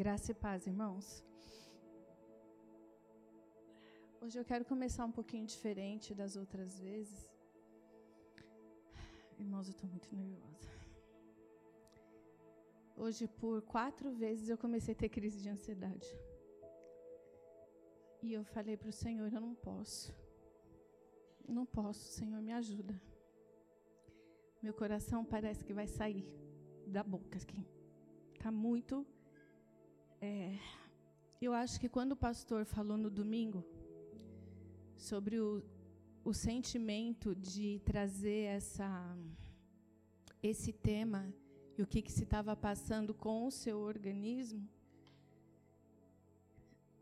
Graça e paz, irmãos. Hoje eu quero começar um pouquinho diferente das outras vezes. Irmãos, eu estou muito nervosa. Hoje, por quatro vezes, eu comecei a ter crise de ansiedade. E eu falei para o Senhor: eu não posso. Não posso, Senhor, me ajuda. Meu coração parece que vai sair da boca aqui. Está muito. É, eu acho que quando o pastor falou no domingo sobre o, o sentimento de trazer essa, esse tema e o que, que se estava passando com o seu organismo,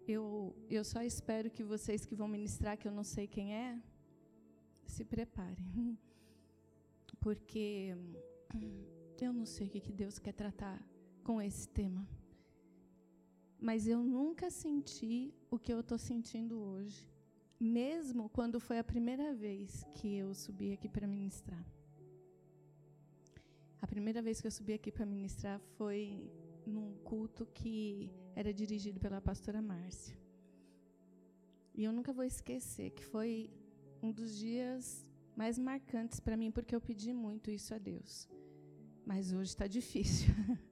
eu, eu só espero que vocês que vão ministrar, que eu não sei quem é, se preparem. Porque eu não sei o que, que Deus quer tratar com esse tema. Mas eu nunca senti o que eu estou sentindo hoje mesmo quando foi a primeira vez que eu subi aqui para ministrar. A primeira vez que eu subi aqui para ministrar foi num culto que era dirigido pela pastora Márcia. E eu nunca vou esquecer que foi um dos dias mais marcantes para mim, porque eu pedi muito isso a Deus. Mas hoje está difícil.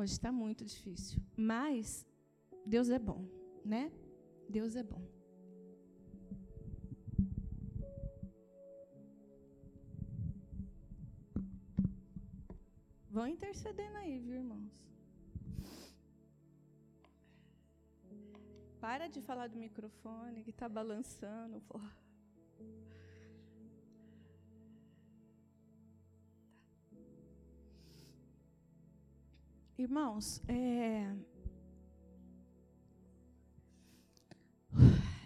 hoje está muito difícil. Mas Deus é bom, né? Deus é bom. Vão intercedendo aí, viu, irmãos? Para de falar do microfone que está balançando. Pô. Irmãos, é...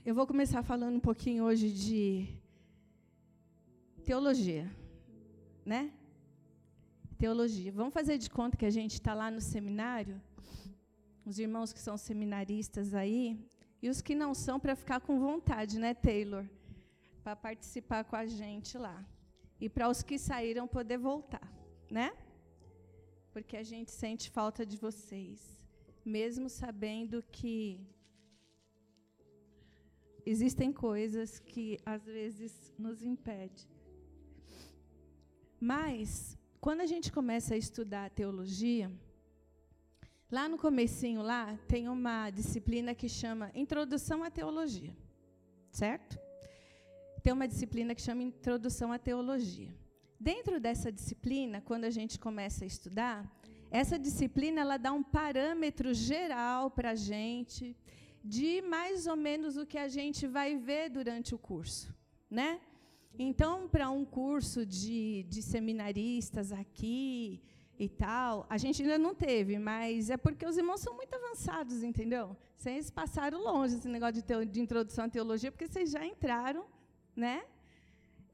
eu vou começar falando um pouquinho hoje de teologia, né? teologia. Vamos fazer de conta que a gente está lá no seminário? Os irmãos que são seminaristas aí, e os que não são, para ficar com vontade, né, Taylor? Para participar com a gente lá. E para os que saíram poder voltar, né? Porque a gente sente falta de vocês, mesmo sabendo que existem coisas que às vezes nos impedem. Mas quando a gente começa a estudar teologia, lá no comecinho lá tem uma disciplina que chama Introdução à Teologia, certo? Tem uma disciplina que chama Introdução à Teologia. Dentro dessa disciplina, quando a gente começa a estudar, essa disciplina ela dá um parâmetro geral para a gente de mais ou menos o que a gente vai ver durante o curso, né? Então, para um curso de, de seminaristas aqui e tal, a gente ainda não teve, mas é porque os irmãos são muito avançados, entendeu? Vocês passaram longe esse negócio de, teo, de introdução à teologia, porque vocês já entraram, né?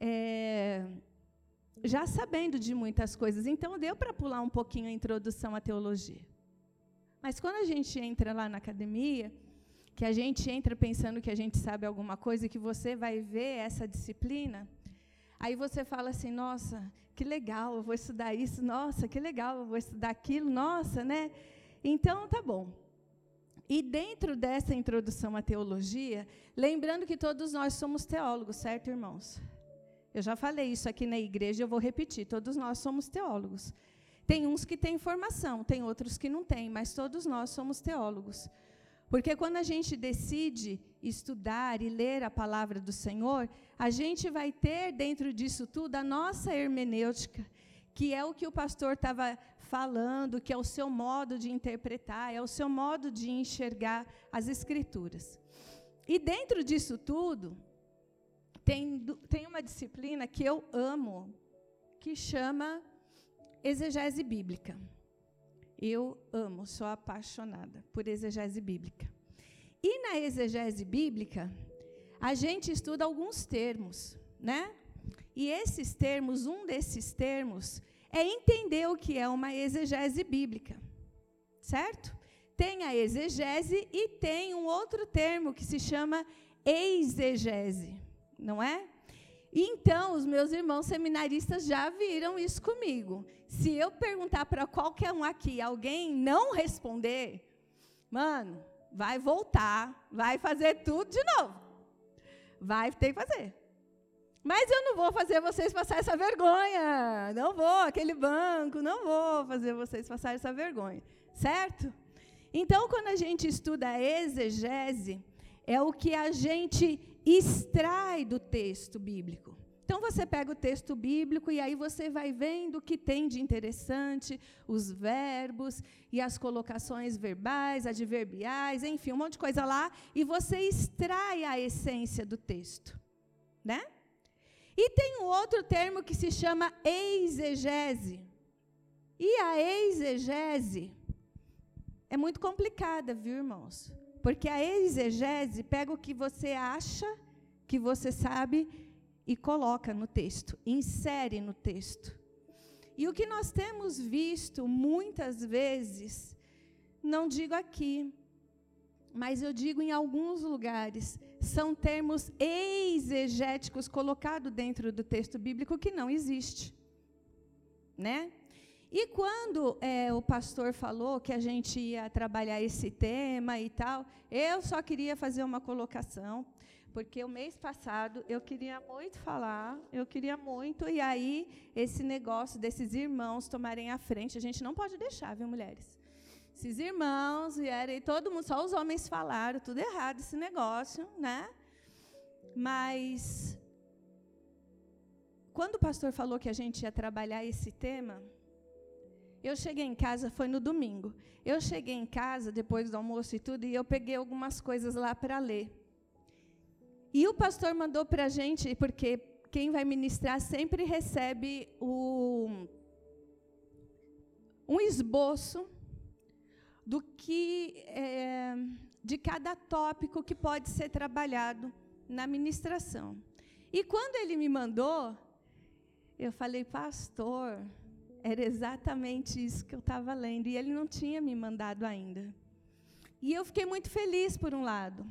É, já sabendo de muitas coisas. Então, deu para pular um pouquinho a introdução à teologia. Mas quando a gente entra lá na academia, que a gente entra pensando que a gente sabe alguma coisa e que você vai ver essa disciplina, aí você fala assim: nossa, que legal, eu vou estudar isso, nossa, que legal, eu vou estudar aquilo, nossa, né? Então, tá bom. E dentro dessa introdução à teologia, lembrando que todos nós somos teólogos, certo, irmãos? Eu já falei isso aqui na igreja, eu vou repetir: todos nós somos teólogos. Tem uns que têm formação, tem outros que não têm, mas todos nós somos teólogos. Porque quando a gente decide estudar e ler a palavra do Senhor, a gente vai ter dentro disso tudo a nossa hermenêutica, que é o que o pastor estava falando, que é o seu modo de interpretar, é o seu modo de enxergar as Escrituras. E dentro disso tudo, tem, tem uma disciplina que eu amo, que chama exegese bíblica. Eu amo, sou apaixonada por exegese bíblica. E na exegese bíblica, a gente estuda alguns termos, né? E esses termos, um desses termos, é entender o que é uma exegese bíblica, certo? Tem a exegese e tem um outro termo que se chama exegese, não é? Então, os meus irmãos seminaristas já viram isso comigo. Se eu perguntar para qualquer um aqui, alguém não responder, Mano, vai voltar, vai fazer tudo de novo. Vai ter que fazer. Mas eu não vou fazer vocês passar essa vergonha. Não vou, aquele banco, não vou fazer vocês passar essa vergonha. Certo? Então, quando a gente estuda a exegese, é o que a gente extrai do texto bíblico. Então você pega o texto bíblico e aí você vai vendo o que tem de interessante, os verbos e as colocações verbais, adverbiais, enfim, um monte de coisa lá, e você extrai a essência do texto, né? E tem um outro termo que se chama exegese. E a exegese é muito complicada, viu, irmãos? Porque a exegese pega o que você acha que você sabe e coloca no texto, insere no texto. E o que nós temos visto muitas vezes, não digo aqui, mas eu digo em alguns lugares, são termos exegéticos colocados dentro do texto bíblico que não existe. Né? E quando é, o pastor falou que a gente ia trabalhar esse tema e tal, eu só queria fazer uma colocação, porque o mês passado eu queria muito falar, eu queria muito, e aí esse negócio desses irmãos tomarem a frente, a gente não pode deixar, viu, mulheres? Esses irmãos vieram e todo mundo, só os homens falaram, tudo errado esse negócio, né? Mas quando o pastor falou que a gente ia trabalhar esse tema, eu cheguei em casa, foi no domingo. Eu cheguei em casa, depois do almoço e tudo, e eu peguei algumas coisas lá para ler. E o pastor mandou para a gente, porque quem vai ministrar sempre recebe o, um esboço do que é, de cada tópico que pode ser trabalhado na ministração. E quando ele me mandou, eu falei, pastor, era exatamente isso que eu estava lendo. E ele não tinha me mandado ainda. E eu fiquei muito feliz, por um lado.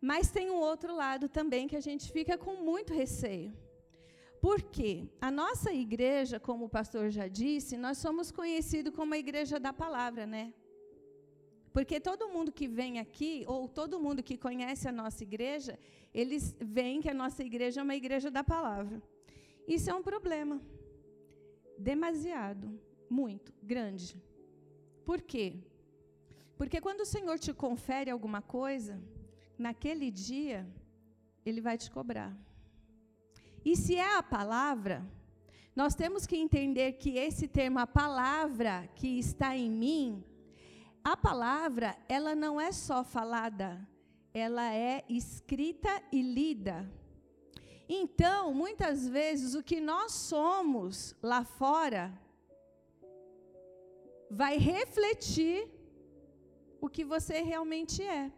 Mas tem um outro lado também que a gente fica com muito receio. Por quê? A nossa igreja, como o pastor já disse, nós somos conhecidos como a igreja da palavra, né? Porque todo mundo que vem aqui, ou todo mundo que conhece a nossa igreja, eles veem que a nossa igreja é uma igreja da palavra. Isso é um problema demasiado, muito, grande. Por quê? Porque quando o Senhor te confere alguma coisa, naquele dia, Ele vai te cobrar. E se é a palavra, nós temos que entender que esse termo, a palavra que está em mim, a palavra, ela não é só falada, ela é escrita e lida. Então, muitas vezes, o que nós somos lá fora vai refletir o que você realmente é.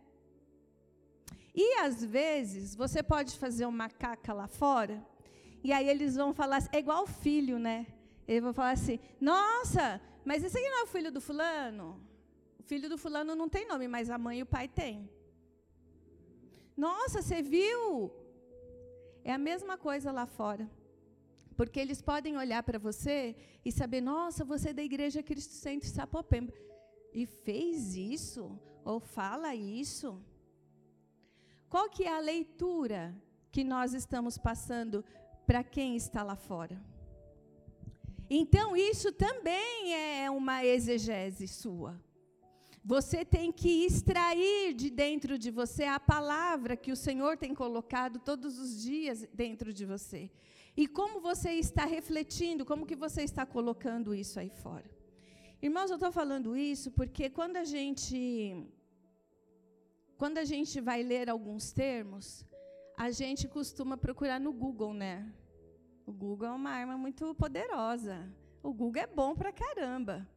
E às vezes, você pode fazer uma caca lá fora, e aí eles vão falar, assim, é igual filho, né? Eles vão falar assim: nossa, mas esse aqui não é o filho do fulano? O filho do fulano não tem nome, mas a mãe e o pai têm. Nossa, você viu? É a mesma coisa lá fora. Porque eles podem olhar para você e saber, nossa, você é da Igreja Cristo Centro Sapopemba. E fez isso? Ou fala isso? Qual que é a leitura que nós estamos passando para quem está lá fora? Então, isso também é uma exegese sua. Você tem que extrair de dentro de você a palavra que o Senhor tem colocado todos os dias dentro de você. E como você está refletindo, como que você está colocando isso aí fora. Irmãos, eu estou falando isso porque quando a gente quando a gente vai ler alguns termos, a gente costuma procurar no Google, né? O Google é uma arma muito poderosa. O Google é bom pra caramba.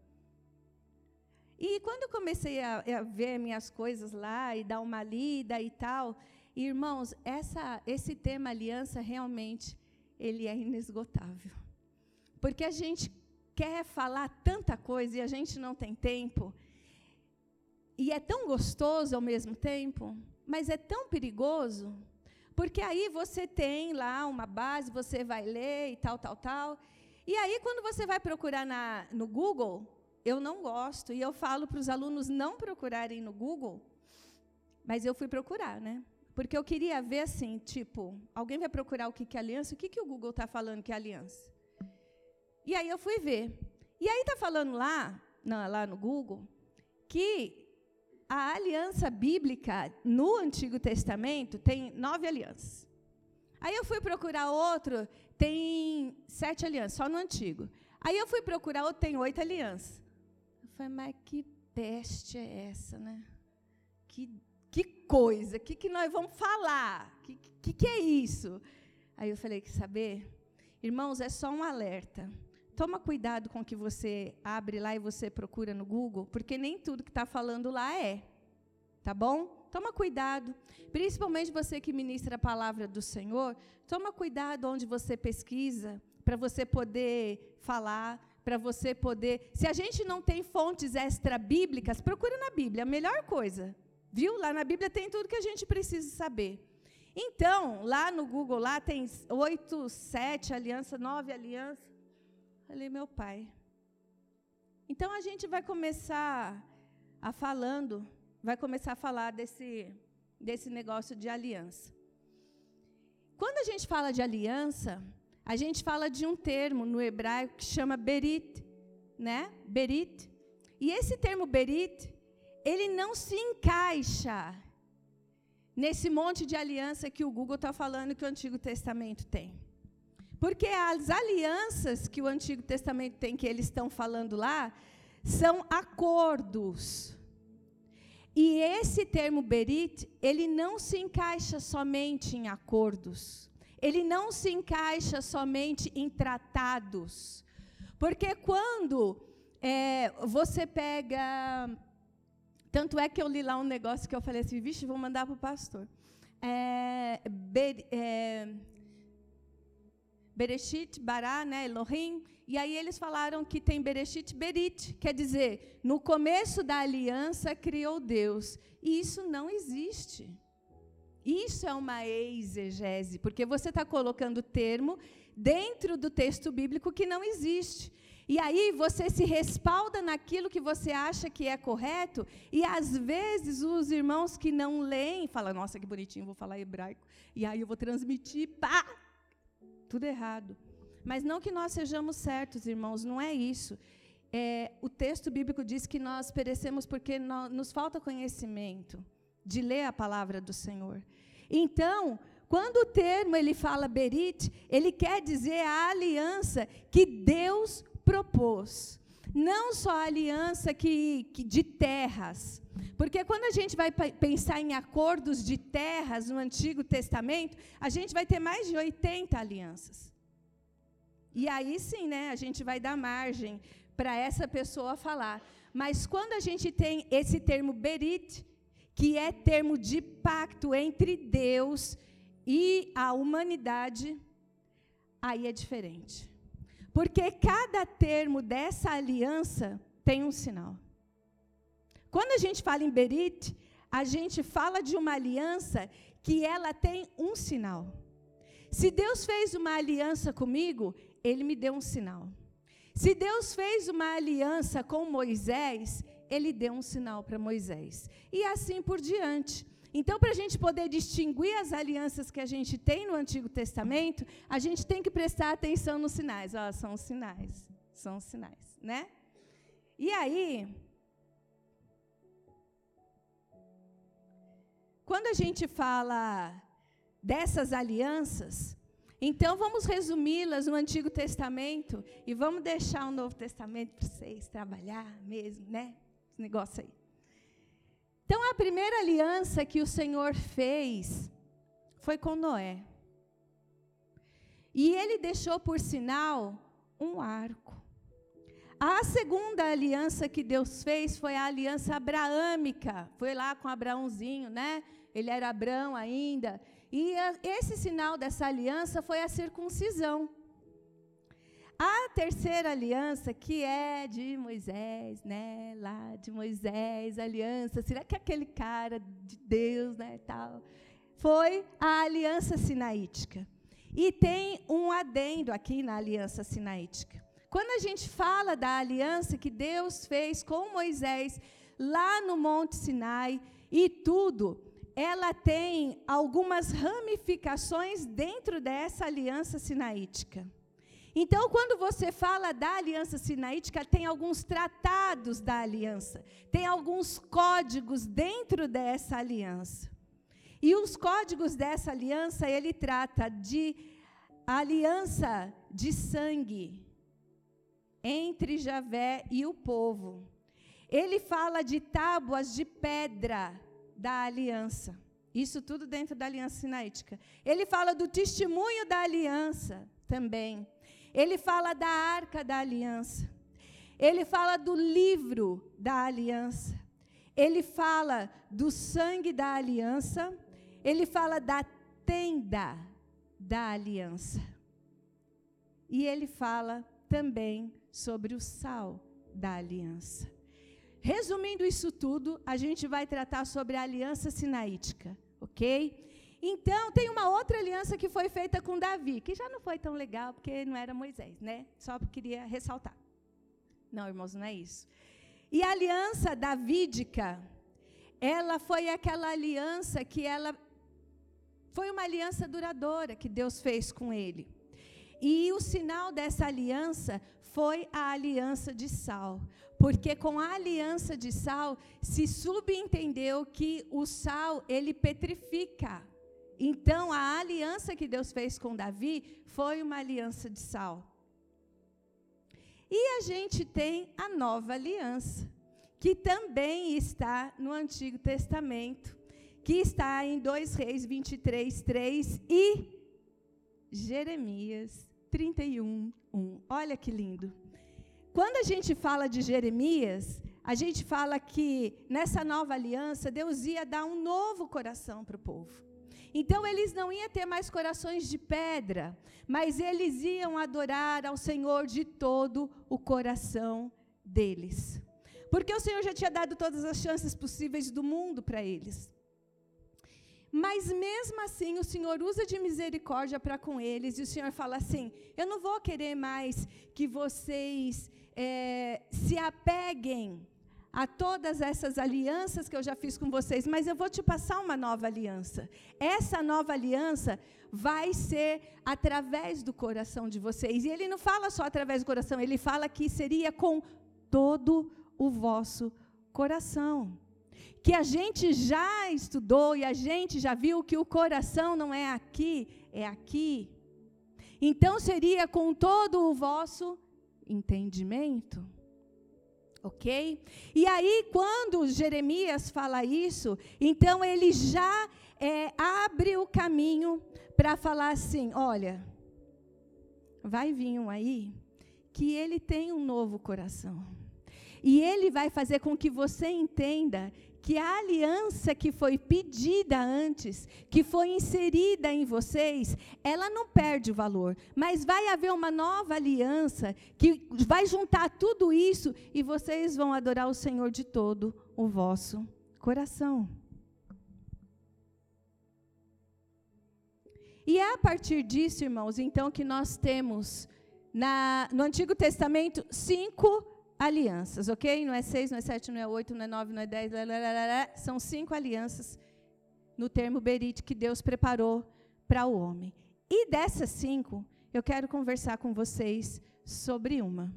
E quando comecei a, a, ver minhas coisas lá e dar uma lida e tal, irmãos, essa, esse tema aliança realmente ele é inesgotável. Porque a gente quer falar tanta coisa e a gente não tem tempo. E é tão gostoso ao mesmo tempo, mas é tão perigoso, porque aí você tem lá uma base, você vai ler e tal, tal, tal. E aí, quando você vai procurar na, no Google, eu não gosto, e eu falo para os alunos não procurarem no Google, mas eu fui procurar, né? Porque eu queria ver assim, tipo, alguém vai procurar o que é aliança, o que, que o Google está falando que é aliança? E aí eu fui ver. E aí está falando lá, não, lá no Google, que a aliança bíblica no Antigo Testamento tem nove alianças. Aí eu fui procurar outro, tem sete alianças, só no Antigo. Aí eu fui procurar outro, tem oito alianças. Falei, mas que peste é essa, né? Que, que coisa, o que, que nós vamos falar? O que, que, que é isso? Aí eu falei, que saber? Irmãos, é só um alerta. Toma cuidado com o que você abre lá e você procura no Google, porque nem tudo que está falando lá é. Tá bom? Toma cuidado. Principalmente você que ministra a palavra do Senhor, toma cuidado onde você pesquisa, para você poder falar, para você poder. Se a gente não tem fontes extra-bíblicas, procura na Bíblia, a melhor coisa. Viu? Lá na Bíblia tem tudo que a gente precisa saber. Então, lá no Google, lá tem oito, sete alianças, nove alianças. Falei, meu pai. Então a gente vai começar a falando, vai começar a falar desse, desse negócio de aliança. Quando a gente fala de aliança, a gente fala de um termo no hebraico que chama berit, né? Berit. E esse termo berit, ele não se encaixa nesse monte de aliança que o Google está falando que o Antigo Testamento tem. Porque as alianças que o Antigo Testamento tem, que eles estão falando lá, são acordos. E esse termo berit, ele não se encaixa somente em acordos. Ele não se encaixa somente em tratados. Porque quando é, você pega. Tanto é que eu li lá um negócio que eu falei assim, vixe, vou mandar para o pastor. É, ber, é, Bará, né, Elohim, e aí eles falaram que tem Bereshit, Berit, quer dizer, no começo da aliança criou Deus. E isso não existe. Isso é uma exegese, porque você está colocando termo dentro do texto bíblico que não existe. E aí você se respalda naquilo que você acha que é correto, e às vezes os irmãos que não leem falam, nossa, que bonitinho, vou falar hebraico, e aí eu vou transmitir, pá, tudo errado. Mas não que nós sejamos certos, irmãos, não é isso. É, o texto bíblico diz que nós perecemos porque nós, nos falta conhecimento de ler a palavra do Senhor. Então, quando o termo ele fala berit, ele quer dizer a aliança que Deus propôs. Não só a aliança que, que de terras, porque quando a gente vai pensar em acordos de terras no Antigo Testamento, a gente vai ter mais de 80 alianças. E aí sim, né, a gente vai dar margem para essa pessoa falar. Mas quando a gente tem esse termo berit, que é termo de pacto entre Deus e a humanidade, aí é diferente. Porque cada termo dessa aliança tem um sinal. Quando a gente fala em Berit, a gente fala de uma aliança que ela tem um sinal. Se Deus fez uma aliança comigo, ele me deu um sinal. Se Deus fez uma aliança com Moisés, ele deu um sinal para Moisés. E assim por diante. Então, para a gente poder distinguir as alianças que a gente tem no Antigo Testamento, a gente tem que prestar atenção nos sinais. Ó, são os sinais. São os sinais, né? E aí, Quando a gente fala dessas alianças, então vamos resumi-las no Antigo Testamento e vamos deixar o Novo Testamento para vocês trabalhar mesmo, né? Esse negócio aí. Então a primeira aliança que o Senhor fez foi com Noé. E ele deixou por sinal um arco. A segunda aliança que Deus fez foi a aliança abraâmica. Foi lá com Abraãozinho, né? Ele era Abraão ainda. E a, esse sinal dessa aliança foi a circuncisão. A terceira aliança, que é de Moisés, né? Lá de Moisés, aliança. Será que aquele cara de Deus, né? Tal, foi a aliança sinaítica. E tem um adendo aqui na aliança sinaítica. quando a gente fala da aliança que Deus fez com Moisés lá no Monte Sinai e tudo, ela tem algumas ramificações dentro dessa aliança sinaítica. Então, quando você fala da aliança sinaítica, tem alguns tratados da aliança, tem alguns códigos dentro dessa aliança. E os códigos dessa aliança, ele trata de aliança de sangue entre Javé e o povo. Ele fala de tábuas de pedra da aliança. Isso tudo dentro da aliança sinaítica. Ele fala do testemunho da aliança também. Ele fala da arca da aliança. Ele fala do livro da aliança. Ele fala do sangue da aliança. Ele fala da tenda da aliança. E ele fala também sobre o sal da aliança. Resumindo isso tudo, a gente vai tratar sobre a aliança sinaítica, ok? Então, tem uma outra aliança que foi feita com Davi, que já não foi tão legal, porque não era Moisés, né? Só queria ressaltar. Não, irmãos, não é isso. E a aliança davídica, ela foi aquela aliança que ela foi uma aliança duradoura que Deus fez com ele. E o sinal dessa aliança foi a aliança de sal. Porque com a aliança de sal se subentendeu que o sal ele petrifica. Então, a aliança que Deus fez com Davi foi uma aliança de sal. E a gente tem a nova aliança, que também está no Antigo Testamento, que está em 2 Reis 23, 3 e Jeremias 31, 1. Olha que lindo. Quando a gente fala de Jeremias, a gente fala que nessa nova aliança, Deus ia dar um novo coração para o povo. Então eles não iam ter mais corações de pedra, mas eles iam adorar ao Senhor de todo o coração deles. Porque o Senhor já tinha dado todas as chances possíveis do mundo para eles. Mas mesmo assim, o Senhor usa de misericórdia para com eles, e o Senhor fala assim: Eu não vou querer mais que vocês é, se apeguem a todas essas alianças que eu já fiz com vocês, mas eu vou te passar uma nova aliança. Essa nova aliança vai ser através do coração de vocês. E ele não fala só através do coração, ele fala que seria com todo o vosso coração. Que a gente já estudou e a gente já viu que o coração não é aqui, é aqui. Então seria com todo o vosso entendimento. Ok? E aí, quando Jeremias fala isso, então ele já é, abre o caminho para falar assim: olha, vai vir um aí que ele tem um novo coração. E ele vai fazer com que você entenda que a aliança que foi pedida antes, que foi inserida em vocês, ela não perde o valor, mas vai haver uma nova aliança que vai juntar tudo isso e vocês vão adorar o Senhor de todo o vosso coração. E é a partir disso, irmãos, então que nós temos na, no Antigo Testamento cinco alianças, ok? Não é seis, não é sete, não é oito, não é nove, não é dez, são cinco alianças no termo berite que Deus preparou para o homem. E dessas cinco, eu quero conversar com vocês sobre uma.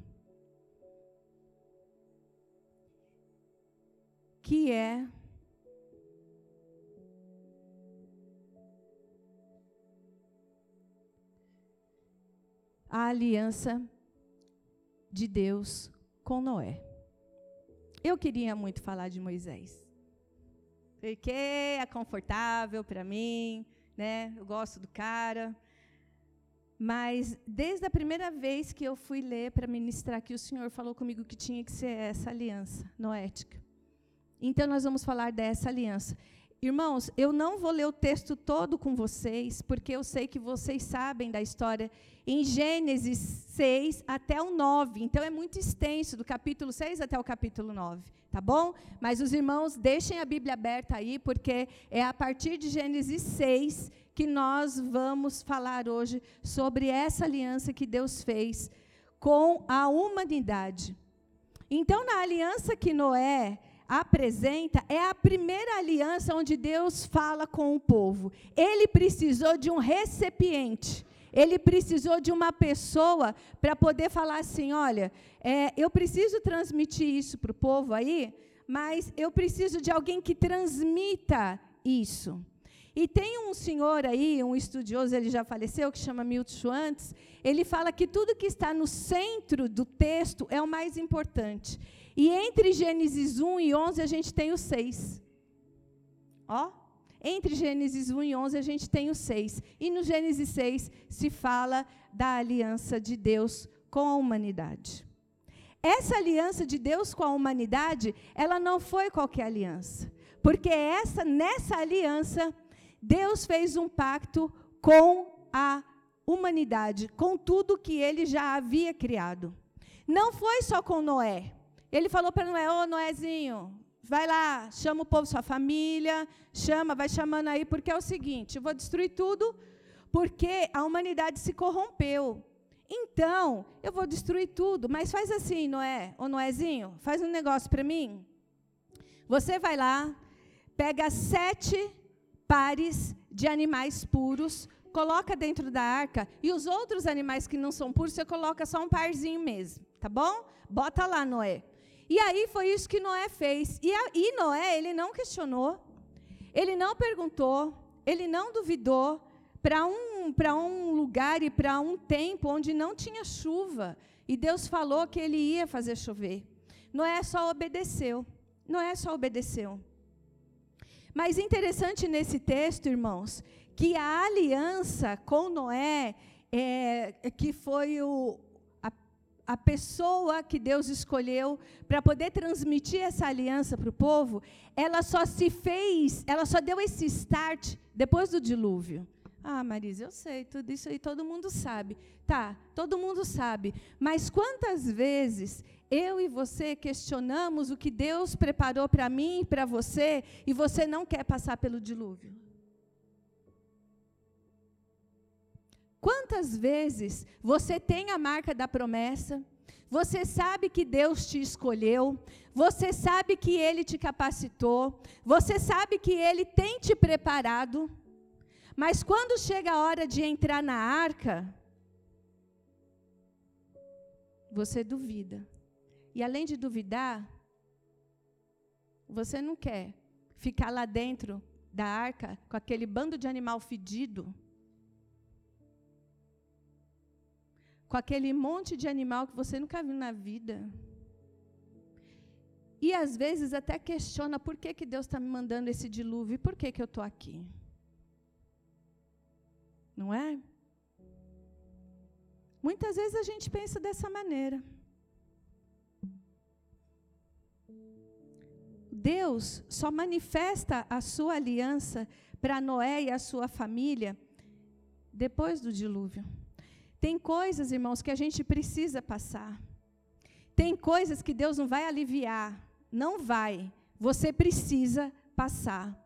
Que é a aliança de Deus com Noé. Eu queria muito falar de Moisés. Porque é confortável para mim, né? Eu gosto do cara. Mas desde a primeira vez que eu fui ler para ministrar aqui, o Senhor falou comigo que tinha que ser essa aliança noética. Então nós vamos falar dessa aliança. Irmãos, eu não vou ler o texto todo com vocês, porque eu sei que vocês sabem da história em Gênesis 6 até o 9. Então é muito extenso, do capítulo 6 até o capítulo 9, tá bom? Mas os irmãos, deixem a Bíblia aberta aí, porque é a partir de Gênesis 6 que nós vamos falar hoje sobre essa aliança que Deus fez com a humanidade. Então, na aliança que Noé apresenta, é a primeira aliança onde Deus fala com o povo. Ele precisou de um recipiente. Ele precisou de uma pessoa para poder falar assim: olha, é, eu preciso transmitir isso para o povo aí, mas eu preciso de alguém que transmita isso. E tem um senhor aí, um estudioso, ele já faleceu, que chama Milton Schwantz, ele fala que tudo que está no centro do texto é o mais importante. E entre Gênesis 1 e 11 a gente tem o 6. Ó, entre Gênesis 1 e 11 a gente tem o 6. E no Gênesis 6 se fala da aliança de Deus com a humanidade. Essa aliança de Deus com a humanidade, ela não foi qualquer aliança. Porque essa, nessa aliança, Deus fez um pacto com a humanidade, com tudo que ele já havia criado. Não foi só com Noé. Ele falou para Noé: Ô Noézinho, vai lá, chama o povo, sua família, chama, vai chamando aí, porque é o seguinte: eu vou destruir tudo, porque a humanidade se corrompeu. Então, eu vou destruir tudo, mas faz assim, Noé, ô Noézinho, faz um negócio para mim. Você vai lá, pega sete pares de animais puros, coloca dentro da arca, e os outros animais que não são puros, você coloca só um parzinho mesmo, tá bom? Bota lá, Noé. E aí foi isso que Noé fez. E, a, e Noé, ele não questionou, ele não perguntou, ele não duvidou para um, um lugar e para um tempo onde não tinha chuva. E Deus falou que ele ia fazer chover. Noé só obedeceu. Noé só obedeceu. Mas interessante nesse texto, irmãos, que a aliança com Noé, é, que foi o, a, pessoa que Deus escolheu para poder transmitir essa aliança para o povo, ela só se fez, ela só deu esse start depois do dilúvio. Ah, Marisa, eu sei, tudo isso aí todo mundo sabe. Tá, todo mundo sabe. Mas quantas vezes eu e você questionamos o que Deus preparou para mim e para você e você não quer passar pelo dilúvio? Quantas vezes você tem a marca da promessa, você sabe que Deus te escolheu, você sabe que Ele te capacitou, você sabe que Ele tem te preparado, mas quando chega a hora de entrar na arca, você duvida. E além de duvidar, você não quer ficar lá dentro da arca com aquele bando de animal fedido, com aquele monte de animal que você nunca viu na vida. E às vezes até questiona por que, que Deus está me mandando esse dilúvio e por que, que eu estou aqui. Não é? Muitas vezes a gente pensa dessa maneira. Deus só manifesta a sua aliança para Noé e a sua família depois do dilúvio. Tem coisas, irmãos, que a gente precisa passar. Tem coisas que Deus não vai aliviar. Não vai. Você precisa passar.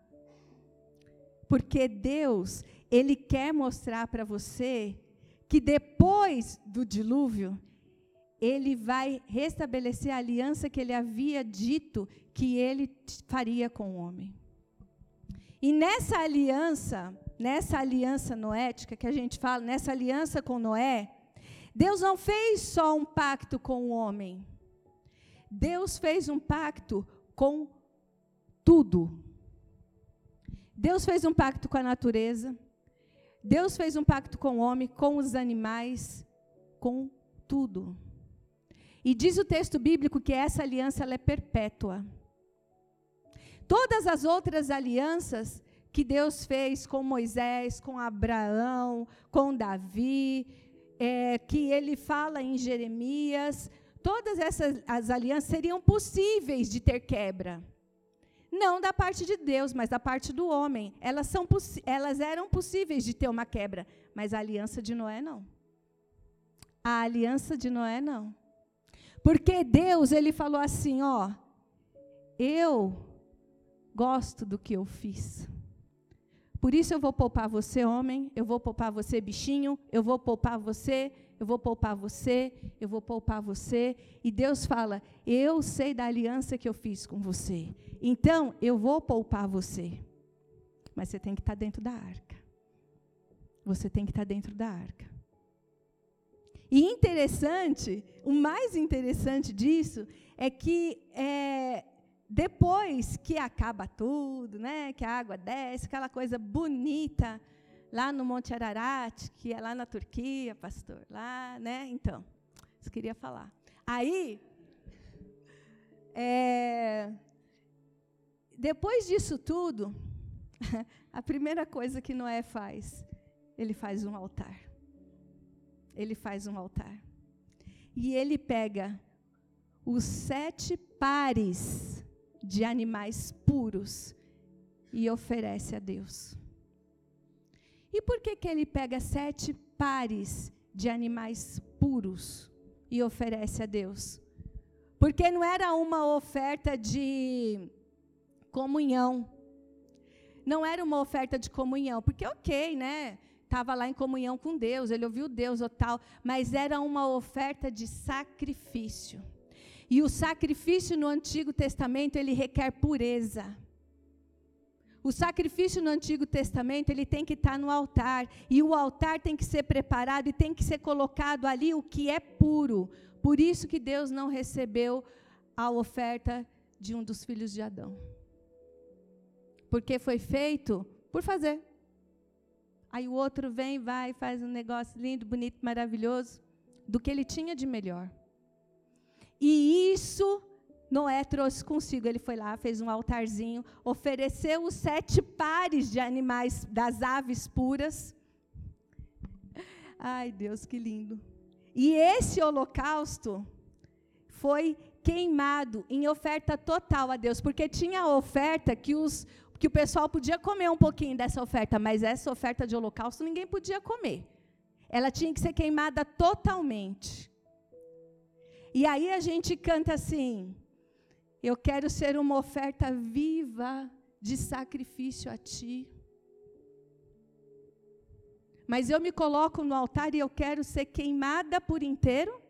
Porque Deus, ele quer mostrar para você que depois do dilúvio, ele vai restabelecer a aliança que ele havia dito que ele faria com o homem. E nessa aliança, nessa aliança noética que a gente fala, nessa aliança com Noé, Deus não fez só um pacto com o homem. Deus fez um pacto com tudo. Deus fez um pacto com a natureza. Deus fez um pacto com o homem, com os animais, com tudo. E diz o texto bíblico que essa aliança é perpétua. Todas as outras alianças que Deus fez com Moisés, com Abraão, com Davi, é, que ele fala em Jeremias, todas essas as alianças seriam possíveis de ter quebra. Não da parte de Deus, mas da parte do homem. Elas, são elas eram possíveis de ter uma quebra, mas a aliança de Noé não. A aliança de Noé não. Porque Deus, ele falou assim, ó, eu gosto do que eu fiz. Por isso eu vou poupar você, homem, eu vou poupar você, bichinho, eu vou poupar você, eu vou poupar você, eu vou poupar você. E Deus fala: Eu sei da aliança que eu fiz com você. Então, eu vou poupar você. Mas você tem que estar dentro da arca. Você tem que estar dentro da arca. E interessante, o mais interessante disso é que é, depois que acaba tudo, né, que a água desce, aquela coisa bonita, lá no Monte Ararat, que é lá na Turquia, pastor, lá, né? Então, isso queria falar. Aí, é, depois disso tudo, a primeira coisa que Noé faz, ele faz um altar. Ele faz um altar. E ele pega os sete pares de animais puros e oferece a Deus. E por que, que ele pega sete pares de animais puros e oferece a Deus? Porque não era uma oferta de comunhão. Não era uma oferta de comunhão, porque ok, né? Estava lá em comunhão com Deus, ele ouviu Deus ou tal, mas era uma oferta de sacrifício. E o sacrifício no Antigo Testamento, ele requer pureza. O sacrifício no Antigo Testamento, ele tem que estar no altar, e o altar tem que ser preparado e tem que ser colocado ali o que é puro. Por isso que Deus não recebeu a oferta de um dos filhos de Adão. Porque foi feito por fazer. Aí o outro vem, vai, faz um negócio lindo, bonito, maravilhoso, do que ele tinha de melhor. E isso Noé trouxe consigo. Ele foi lá, fez um altarzinho, ofereceu os sete pares de animais das aves puras. Ai, Deus, que lindo. E esse holocausto foi queimado em oferta total a Deus, porque tinha oferta que os que o pessoal podia comer um pouquinho dessa oferta, mas essa oferta de holocausto ninguém podia comer. Ela tinha que ser queimada totalmente. E aí a gente canta assim: eu quero ser uma oferta viva de sacrifício a ti. Mas eu me coloco no altar e eu quero ser queimada por inteiro?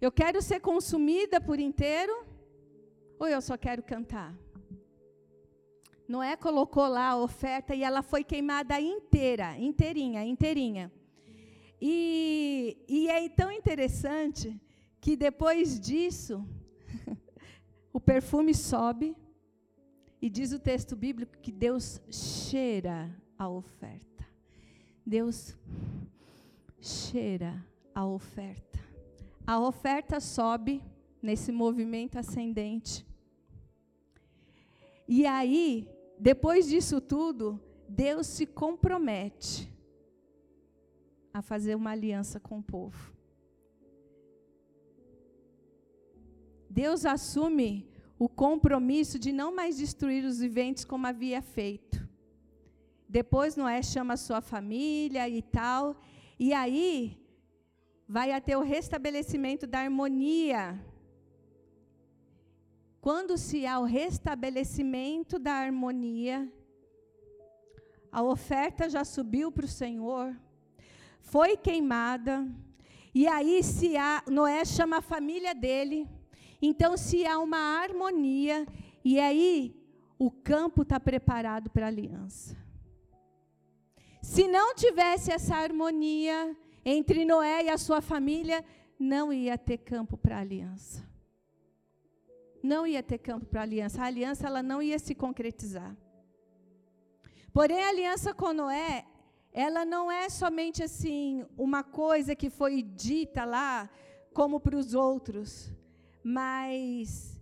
Eu quero ser consumida por inteiro? Ou eu só quero cantar? Noé colocou lá a oferta e ela foi queimada inteira, inteirinha, inteirinha. E, e é tão interessante que depois disso, o perfume sobe, e diz o texto bíblico que Deus cheira a oferta. Deus cheira a oferta. A oferta sobe nesse movimento ascendente. E aí, depois disso tudo, Deus se compromete a fazer uma aliança com o povo. Deus assume o compromisso de não mais destruir os viventes como havia feito. Depois Noé chama sua família e tal, e aí vai até o restabelecimento da harmonia. Quando se há o restabelecimento da harmonia, a oferta já subiu para o Senhor, foi queimada, e aí se há, Noé chama a família dele, então, se há uma harmonia, e aí o campo está preparado para a aliança. Se não tivesse essa harmonia entre Noé e a sua família, não ia ter campo para a aliança. Não ia ter campo para a aliança. A aliança ela não ia se concretizar. Porém, a aliança com Noé, ela não é somente assim uma coisa que foi dita lá como para os outros. Mas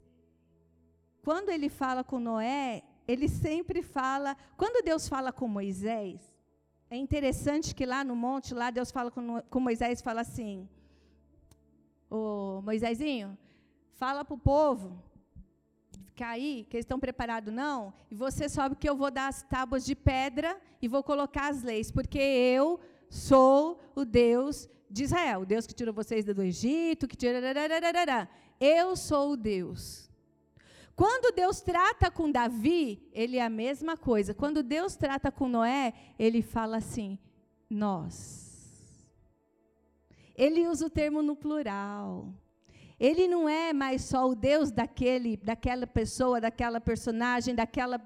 quando ele fala com Noé, ele sempre fala, quando Deus fala com Moisés, é interessante que lá no monte, lá Deus fala com, com Moisés, fala assim: Ô Moisésinho, fala para o povo ficar aí, que eles estão preparados não, e você sabe que eu vou dar as tábuas de pedra e vou colocar as leis, porque eu sou o Deus de Israel, o Deus que tirou vocês do Egito, que tirou. Eu sou o Deus. Quando Deus trata com Davi, ele é a mesma coisa. Quando Deus trata com Noé, ele fala assim: nós. ele usa o termo no plural. Ele não é mais só o Deus daquele, daquela pessoa, daquela personagem, daquela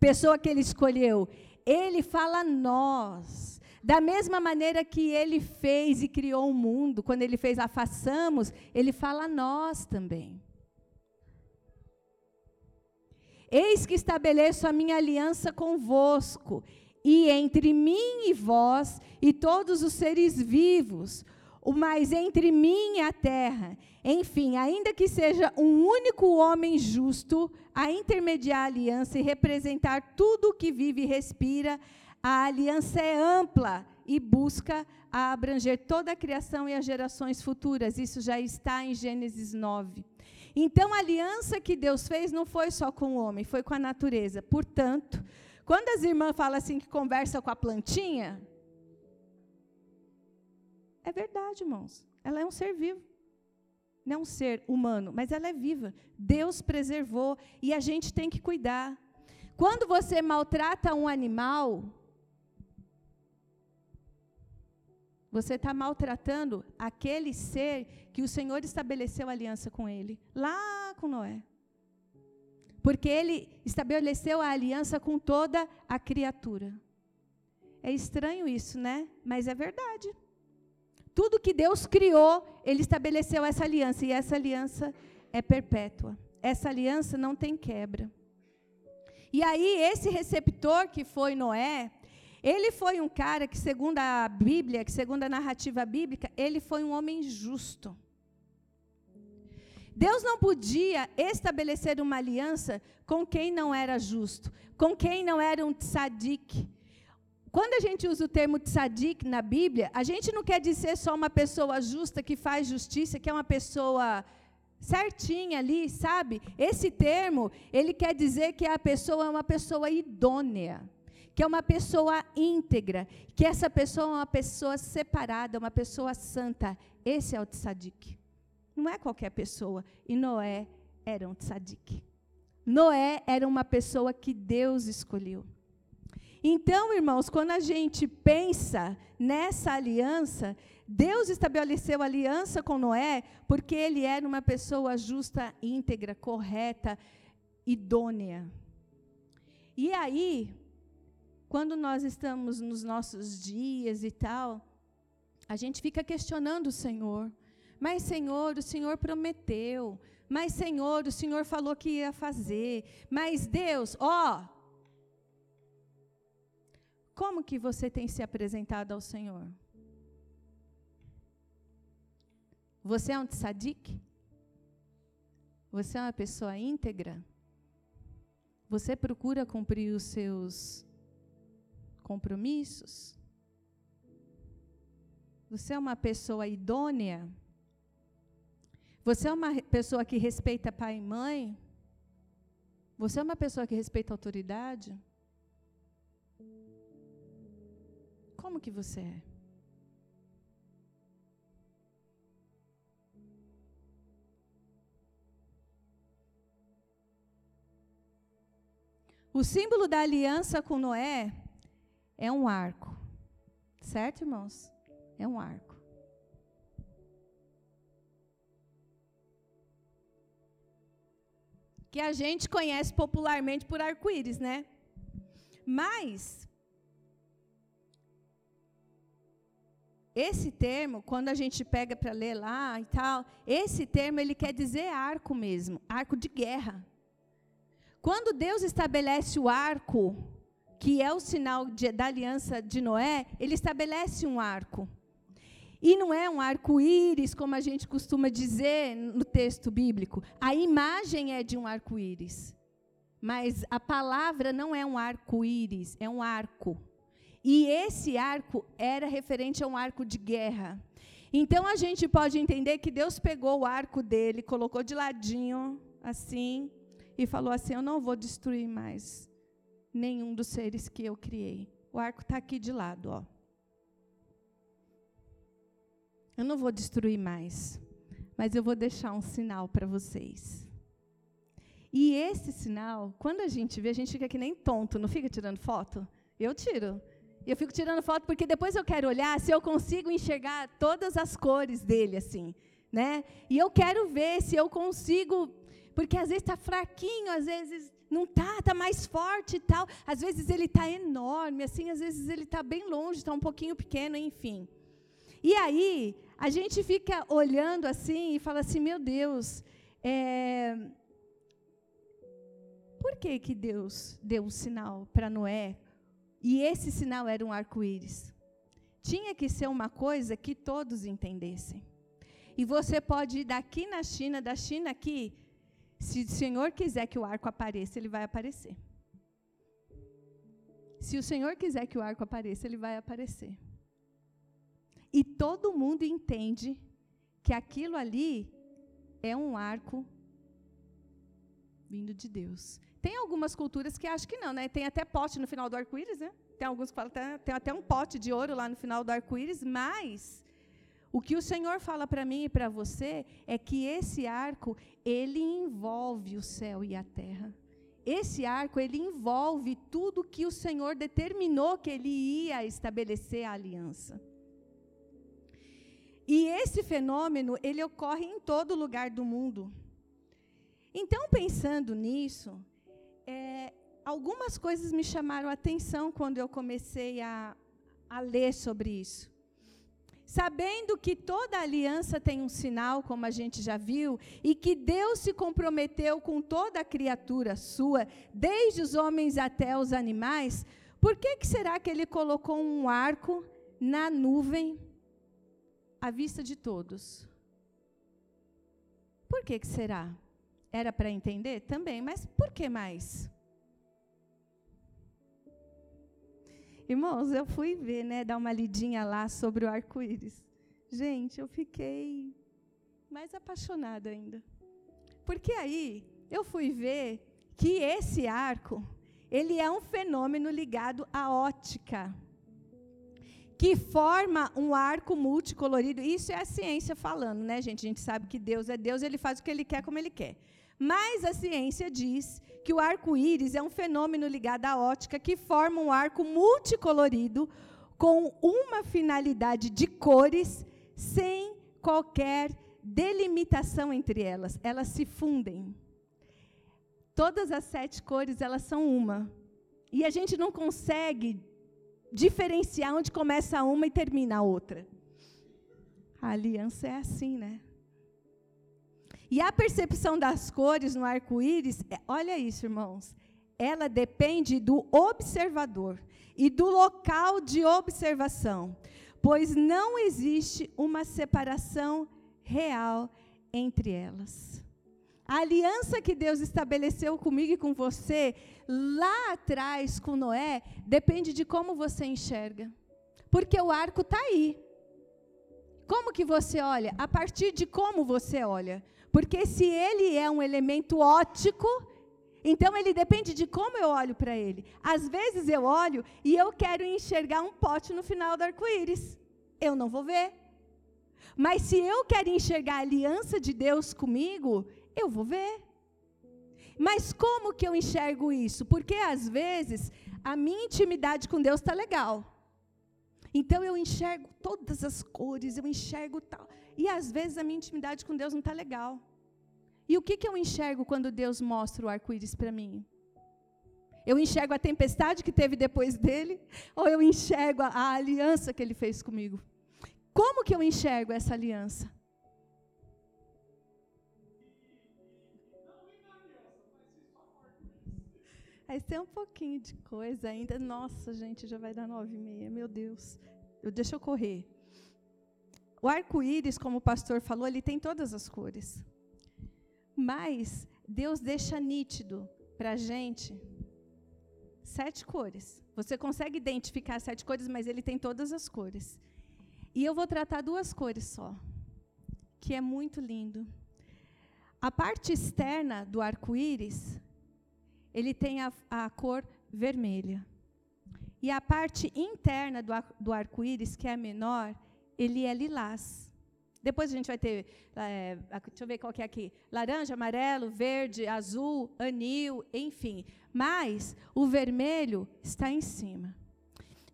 pessoa que ele escolheu. Ele fala nós. Da mesma maneira que ele fez e criou o mundo, quando ele fez a façamos, ele fala nós também. Eis que estabeleço a minha aliança convosco, e entre mim e vós, e todos os seres vivos, o mais entre mim e a terra. Enfim, ainda que seja um único homem justo a intermediar a aliança e representar tudo o que vive e respira, a aliança é ampla e busca abranger toda a criação e as gerações futuras. Isso já está em Gênesis 9. Então, a aliança que Deus fez não foi só com o homem, foi com a natureza. Portanto, quando as irmãs falam assim que conversa com a plantinha, é verdade, irmãos. Ela é um ser vivo. Não é um ser humano, mas ela é viva. Deus preservou e a gente tem que cuidar. Quando você maltrata um animal, Você está maltratando aquele ser que o Senhor estabeleceu aliança com ele, lá com Noé. Porque ele estabeleceu a aliança com toda a criatura. É estranho isso, né? Mas é verdade. Tudo que Deus criou, ele estabeleceu essa aliança, e essa aliança é perpétua. Essa aliança não tem quebra. E aí, esse receptor que foi Noé, ele foi um cara que, segundo a Bíblia, que segundo a narrativa bíblica, ele foi um homem justo. Deus não podia estabelecer uma aliança com quem não era justo, com quem não era um tzadik. Quando a gente usa o termo tzadik na Bíblia, a gente não quer dizer só uma pessoa justa que faz justiça, que é uma pessoa certinha ali, sabe? Esse termo, ele quer dizer que a pessoa é uma pessoa idônea que é uma pessoa íntegra, que essa pessoa é uma pessoa separada, uma pessoa santa. Esse é o tzadik. Não é qualquer pessoa. E Noé era um tzadik. Noé era uma pessoa que Deus escolheu. Então, irmãos, quando a gente pensa nessa aliança, Deus estabeleceu aliança com Noé porque ele era uma pessoa justa, íntegra, correta, idônea. E aí, quando nós estamos nos nossos dias e tal, a gente fica questionando o Senhor. Mas, Senhor, o Senhor prometeu. Mas, Senhor, o Senhor falou que ia fazer. Mas, Deus, ó. Como que você tem se apresentado ao Senhor? Você é um tzadik? Você é uma pessoa íntegra? Você procura cumprir os seus compromissos? Você é uma pessoa idônea? Você é uma pessoa que respeita pai e mãe? Você é uma pessoa que respeita a autoridade? Como que você é? O símbolo da aliança com Noé é um arco. Certo, irmãos? É um arco. Que a gente conhece popularmente por arco-íris, né? Mas esse termo, quando a gente pega para ler lá e tal, esse termo ele quer dizer arco mesmo, arco de guerra. Quando Deus estabelece o arco que é o sinal de, da aliança de Noé, ele estabelece um arco. E não é um arco-íris, como a gente costuma dizer no texto bíblico. A imagem é de um arco-íris. Mas a palavra não é um arco-íris, é um arco. E esse arco era referente a um arco de guerra. Então a gente pode entender que Deus pegou o arco dele, colocou de ladinho, assim, e falou assim: Eu não vou destruir mais nenhum dos seres que eu criei. O arco está aqui de lado, ó. Eu não vou destruir mais, mas eu vou deixar um sinal para vocês. E esse sinal, quando a gente vê, a gente fica que nem tonto, não fica tirando foto? Eu tiro. Eu fico tirando foto porque depois eu quero olhar se eu consigo enxergar todas as cores dele, assim, né? E eu quero ver se eu consigo, porque às vezes está fraquinho, às vezes não tá, está mais forte e tal. Às vezes ele está enorme, assim, às vezes ele está bem longe, está um pouquinho pequeno, enfim. E aí a gente fica olhando assim e fala assim, meu Deus, é... por que que Deus deu um sinal para Noé e esse sinal era um arco-íris. Tinha que ser uma coisa que todos entendessem. E você pode ir daqui na China, da China aqui, se o Senhor quiser que o arco apareça, ele vai aparecer. Se o Senhor quiser que o arco apareça, ele vai aparecer. E todo mundo entende que aquilo ali é um arco vindo de Deus. Tem algumas culturas que acham que não, né? Tem até pote no final do arco-íris, né? Tem alguns que falam tem até um pote de ouro lá no final do arco-íris, mas o que o Senhor fala para mim e para você é que esse arco, ele envolve o céu e a terra. Esse arco, ele envolve tudo que o Senhor determinou que ele ia estabelecer a aliança. E esse fenômeno, ele ocorre em todo lugar do mundo. Então, pensando nisso, é, algumas coisas me chamaram a atenção quando eu comecei a, a ler sobre isso. Sabendo que toda aliança tem um sinal, como a gente já viu, e que Deus se comprometeu com toda criatura sua, desde os homens até os animais, por que, que será que ele colocou um arco na nuvem à vista de todos? Por que, que será? Era para entender? Também, mas por que mais? Irmãos, eu fui ver, né, dar uma lidinha lá sobre o arco-íris. Gente, eu fiquei mais apaixonada ainda. Porque aí eu fui ver que esse arco, ele é um fenômeno ligado à ótica, que forma um arco multicolorido. Isso é a ciência falando, né, gente? A gente sabe que Deus é Deus, ele faz o que ele quer como ele quer. Mas a ciência diz que o arco-íris é um fenômeno ligado à ótica que forma um arco multicolorido com uma finalidade de cores sem qualquer delimitação entre elas. Elas se fundem. Todas as sete cores, elas são uma. E a gente não consegue diferenciar onde começa uma e termina a outra. A aliança é assim, né? E a percepção das cores no arco-íris, é, olha isso, irmãos, ela depende do observador e do local de observação, pois não existe uma separação real entre elas. A aliança que Deus estabeleceu comigo e com você, lá atrás com Noé, depende de como você enxerga. Porque o arco está aí. Como que você olha? A partir de como você olha. Porque se ele é um elemento ótico, então ele depende de como eu olho para ele. Às vezes eu olho e eu quero enxergar um pote no final do arco-íris. Eu não vou ver. Mas se eu quero enxergar a aliança de Deus comigo, eu vou ver. Mas como que eu enxergo isso? Porque às vezes a minha intimidade com Deus está legal. Então eu enxergo todas as cores, eu enxergo tal. E às vezes a minha intimidade com Deus não está legal. E o que, que eu enxergo quando Deus mostra o arco-íris para mim? Eu enxergo a tempestade que teve depois dele, ou eu enxergo a, a aliança que ele fez comigo? Como que eu enxergo essa aliança? Aí tem um pouquinho de coisa ainda. Nossa, gente, já vai dar nove e meia. Meu Deus. Eu, deixa eu correr. O arco-íris, como o pastor falou, ele tem todas as cores. Mas Deus deixa nítido para a gente sete cores. Você consegue identificar sete cores, mas ele tem todas as cores. E eu vou tratar duas cores só, que é muito lindo. A parte externa do arco-íris, ele tem a, a, cor vermelha. E a parte interna do, do arco-íris, que é menor, ele é lilás. Depois a gente vai ter, é, deixa eu ver qual que é aqui, laranja, amarelo, verde, azul, anil, enfim. Mas o vermelho está em cima.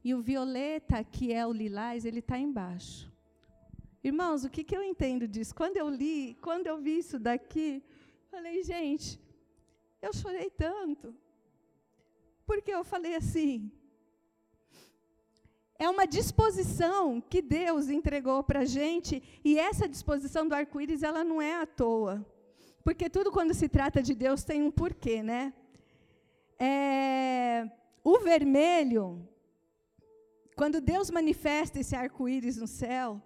e o violeta, que é o lilás, ele está embaixo. Irmãos, o que, que eu entendo disso? Quando eu li, quando eu vi isso daqui, falei, gente, eu chorei tanto. Porque eu falei assim, é uma disposição que Deus entregou para a gente, e essa disposição do arco-íris, ela não é à toa. Porque tudo, quando se trata de Deus, tem um porquê, né? É, o vermelho, quando Deus manifesta esse arco-íris no céu,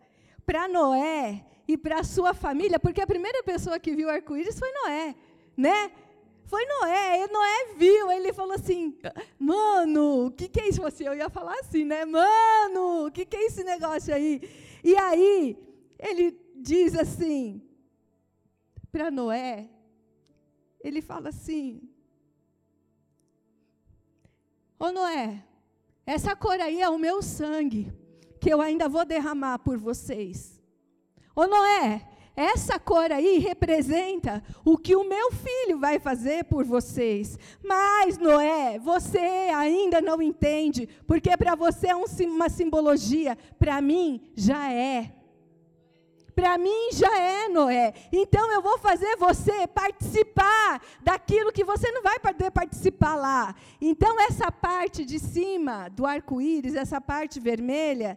para Noé e para a sua família, porque a primeira pessoa que viu o arco-íris foi Noé, né? Foi Noé, e Noé viu, ele falou assim: Mano, o que, que é isso? Assim, eu ia falar assim, né? Mano, o que, que é esse negócio aí? E aí, ele diz assim, para Noé, ele fala assim: Ô Noé, essa cor aí é o meu sangue, que eu ainda vou derramar por vocês. Ô Noé, essa cor aí representa o que o meu filho vai fazer por vocês. Mas, Noé, você ainda não entende, porque para você é um, uma simbologia, para mim já é. Para mim já é, Noé. Então eu vou fazer você participar daquilo que você não vai poder participar lá. Então essa parte de cima do arco-íris, essa parte vermelha,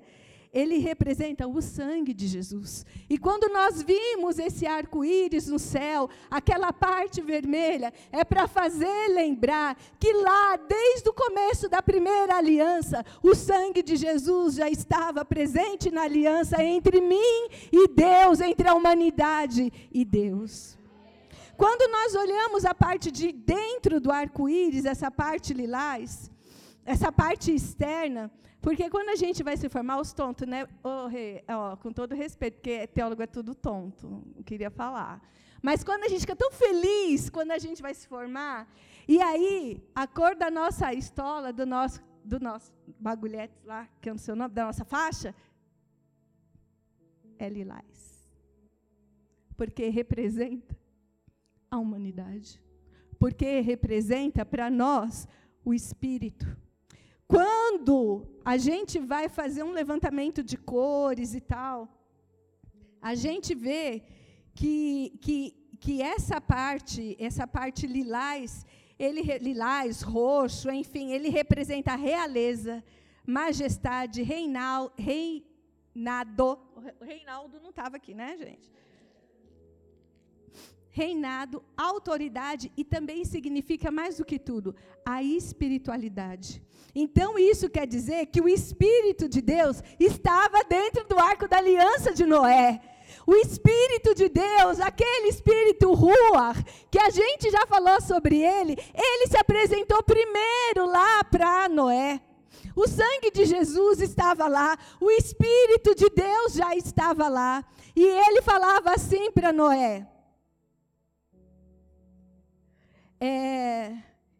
ele representa o sangue de Jesus. E quando nós vimos esse arco-íris no céu, aquela parte vermelha, é para fazer lembrar que lá, desde o começo da primeira aliança, o sangue de Jesus já estava presente na aliança entre mim e Deus, entre a humanidade e Deus. Quando nós olhamos a parte de dentro do arco-íris, essa parte lilás, essa parte externa, porque quando a gente vai se formar, os tontos, né? Oh, oh, com todo respeito, porque teólogo é tudo tonto, não queria falar. Mas quando a gente fica tão feliz quando a gente vai se formar, e aí a cor da nossa estola, do nosso, do nosso bagulhete lá, que é o seu nome, da nossa faixa, é lilás. Porque representa a humanidade. Porque representa para nós o Espírito. Quando a gente vai fazer um levantamento de cores e tal, a gente vê que, que, que essa parte, essa parte lilás, ele, lilás, roxo, enfim, ele representa a realeza, majestade, reinal, reinado. O Reinaldo não estava aqui, né, gente? Reinado, autoridade e também significa mais do que tudo, a espiritualidade. Então, isso quer dizer que o Espírito de Deus estava dentro do arco da aliança de Noé. O Espírito de Deus, aquele Espírito Ruar, que a gente já falou sobre ele, ele se apresentou primeiro lá para Noé. O sangue de Jesus estava lá, o Espírito de Deus já estava lá. E ele falava assim para Noé: é,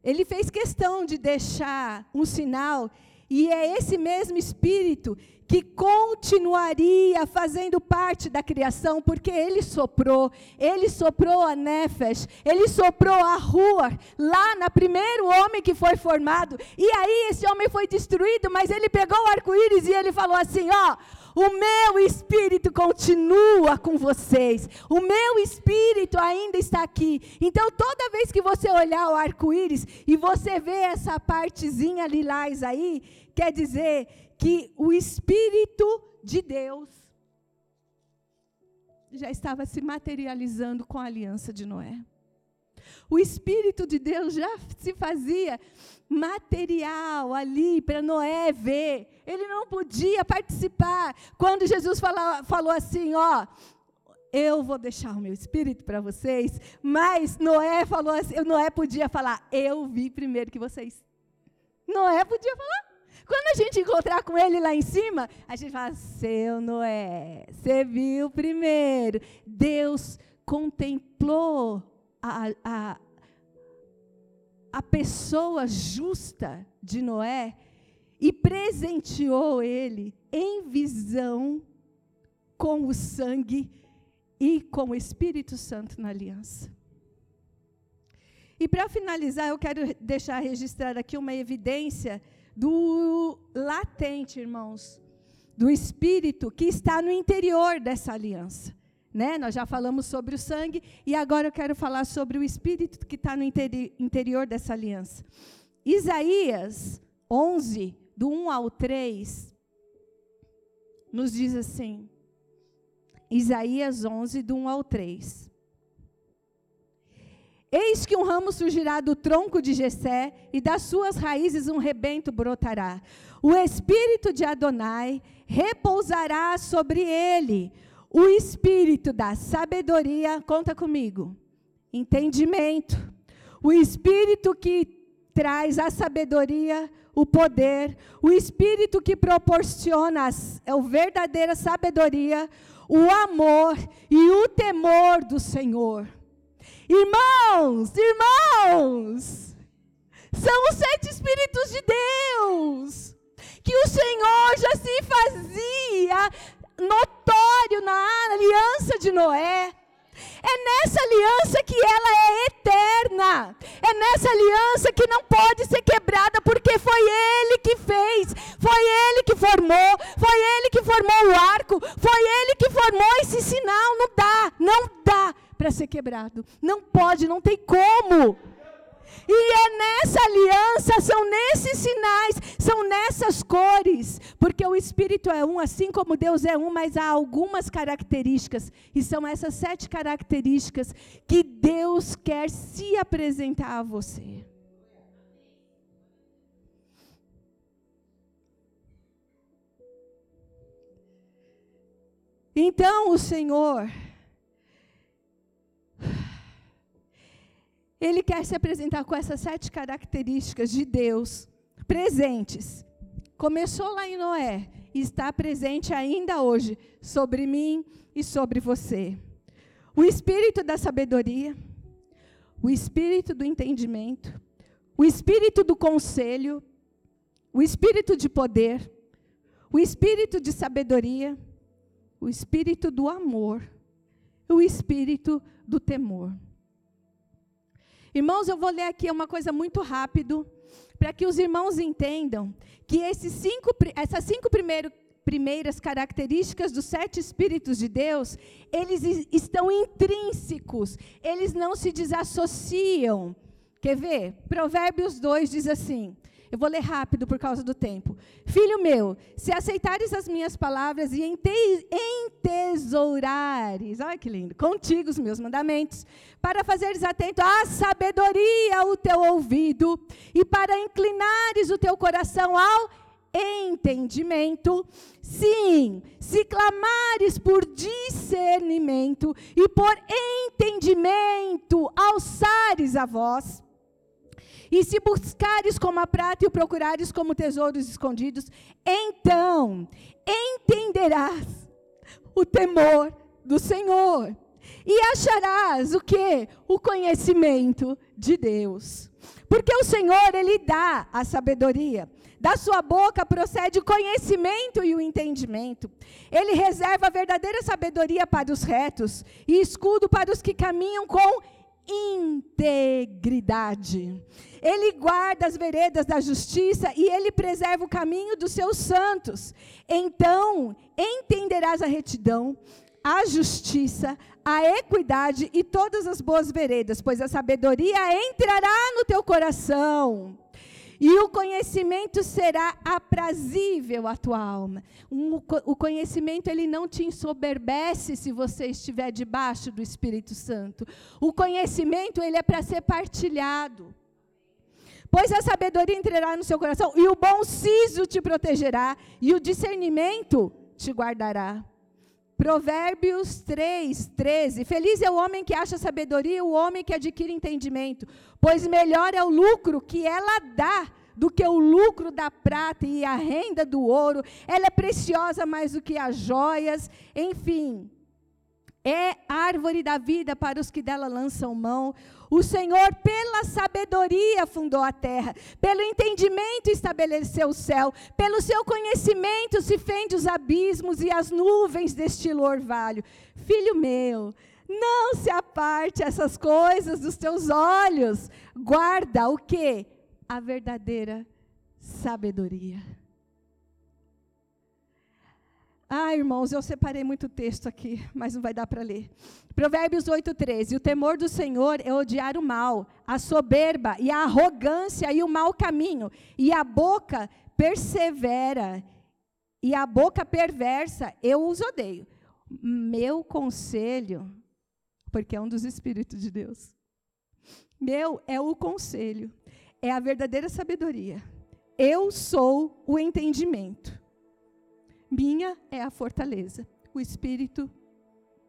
ele fez questão de deixar um sinal, e é esse mesmo Espírito que continuaria fazendo parte da criação, porque ele soprou, ele soprou a Nefesh, ele soprou a Rua, lá na primeiro homem que foi formado, e aí esse homem foi destruído, mas ele pegou o arco-íris e ele falou assim: ó o meu espírito continua com vocês. O meu espírito ainda está aqui. Então, toda vez que você olhar o arco-íris e você vê essa partezinha lilás aí, quer dizer que o espírito de Deus já estava se materializando com a aliança de Noé. O Espírito de Deus já se fazia material ali para Noé ver. Ele não podia participar. Quando Jesus fala, falou assim, ó, eu vou deixar o meu espírito para vocês, mas Noé falou assim, Noé podia falar, eu vi primeiro que vocês. Noé podia falar. Quando a gente encontrar com ele lá em cima, a gente fala, seu Noé, você viu primeiro. Deus contemplou a, a, a pessoa justa de Noé e presenteou ele em visão com o sangue e com o Espírito Santo na aliança. E para finalizar, eu quero deixar registrada aqui uma evidência do latente, irmãos, do espírito que está no interior dessa aliança. Né? Nós já falamos sobre o sangue e agora eu quero falar sobre o espírito que está no interi interior dessa aliança. Isaías 11, do 1 ao 3, nos diz assim: Isaías 11, do 1 ao 3. Eis que um ramo surgirá do tronco de Jessé, e das suas raízes um rebento brotará. O espírito de Adonai repousará sobre ele, o espírito da sabedoria, conta comigo, entendimento, o espírito que traz a sabedoria, o poder, o espírito que proporciona a verdadeira sabedoria, o amor e o temor do Senhor. Irmãos, irmãos, são os sete Espíritos de Deus que o Senhor já se fazia notório na aliança de Noé. É nessa aliança que ela é eterna. É nessa aliança que não pode ser quebrada, porque foi Ele que fez, foi Ele que formou, foi Ele que formou o arco, foi Ele que formou esse sinal. Não dá, não dá para ser quebrado. Não pode, não tem como. E é nessa aliança, são nesses sinais, são nessas cores, porque o Espírito é um, assim como Deus é um, mas há algumas características, e são essas sete características que Deus quer se apresentar a você. Então o Senhor, Ele quer se apresentar com essas sete características de Deus presentes. Começou lá em Noé e está presente ainda hoje sobre mim e sobre você. O espírito da sabedoria, o espírito do entendimento, o espírito do conselho, o espírito de poder, o espírito de sabedoria, o espírito do amor, o espírito do temor. Irmãos, eu vou ler aqui uma coisa muito rápido, para que os irmãos entendam que esses cinco, essas cinco primeiro, primeiras características dos sete Espíritos de Deus, eles estão intrínsecos, eles não se desassociam. Quer ver? Provérbios 2 diz assim: eu vou ler rápido por causa do tempo. Filho meu, se aceitares as minhas palavras e entesourares, olha que lindo, contigo os meus mandamentos, para fazeres atento à sabedoria o teu ouvido e para inclinares o teu coração ao entendimento. Sim, se clamares por discernimento e por entendimento, alçares a voz e se buscares como a prata e o procurares como tesouros escondidos, então entenderás o temor do Senhor. E acharás o que? O conhecimento de Deus. Porque o Senhor, Ele dá a sabedoria. Da sua boca procede o conhecimento e o entendimento. Ele reserva a verdadeira sabedoria para os retos e escudo para os que caminham com integridade. Ele guarda as veredas da justiça e ele preserva o caminho dos seus santos. Então entenderás a retidão, a justiça, a equidade e todas as boas veredas, pois a sabedoria entrará no teu coração e o conhecimento será aprazível à tua alma. Um, o conhecimento ele não te ensoberbece se você estiver debaixo do Espírito Santo. O conhecimento ele é para ser partilhado. Pois a sabedoria entrará no seu coração e o bom siso te protegerá e o discernimento te guardará. Provérbios 3, 13. Feliz é o homem que acha sabedoria, o homem que adquire entendimento, pois melhor é o lucro que ela dá do que o lucro da prata e a renda do ouro. Ela é preciosa mais do que as joias. Enfim, é árvore da vida para os que dela lançam mão. O Senhor, pela sabedoria, fundou a terra, pelo entendimento estabeleceu o céu, pelo seu conhecimento se fende os abismos e as nuvens destilou orvalho. Filho meu, não se aparte essas coisas dos teus olhos. Guarda o que? A verdadeira sabedoria. Ah, irmãos, eu separei muito texto aqui, mas não vai dar para ler. Provérbios 8:13. O temor do Senhor é odiar o mal, a soberba e a arrogância e o mau caminho, e a boca persevera e a boca perversa, eu os odeio. Meu conselho, porque é um dos espíritos de Deus. Meu é o conselho, é a verdadeira sabedoria. Eu sou o entendimento. Minha é a fortaleza, o espírito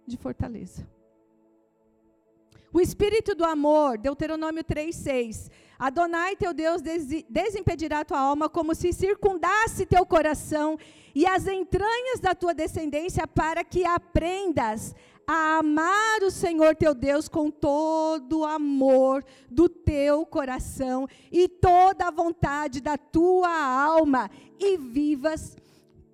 de fortaleza. O espírito do amor, Deuteronômio 3:6. Adonai teu Deus desimpedirá tua alma como se circundasse teu coração e as entranhas da tua descendência para que aprendas a amar o Senhor teu Deus com todo o amor do teu coração e toda a vontade da tua alma e vivas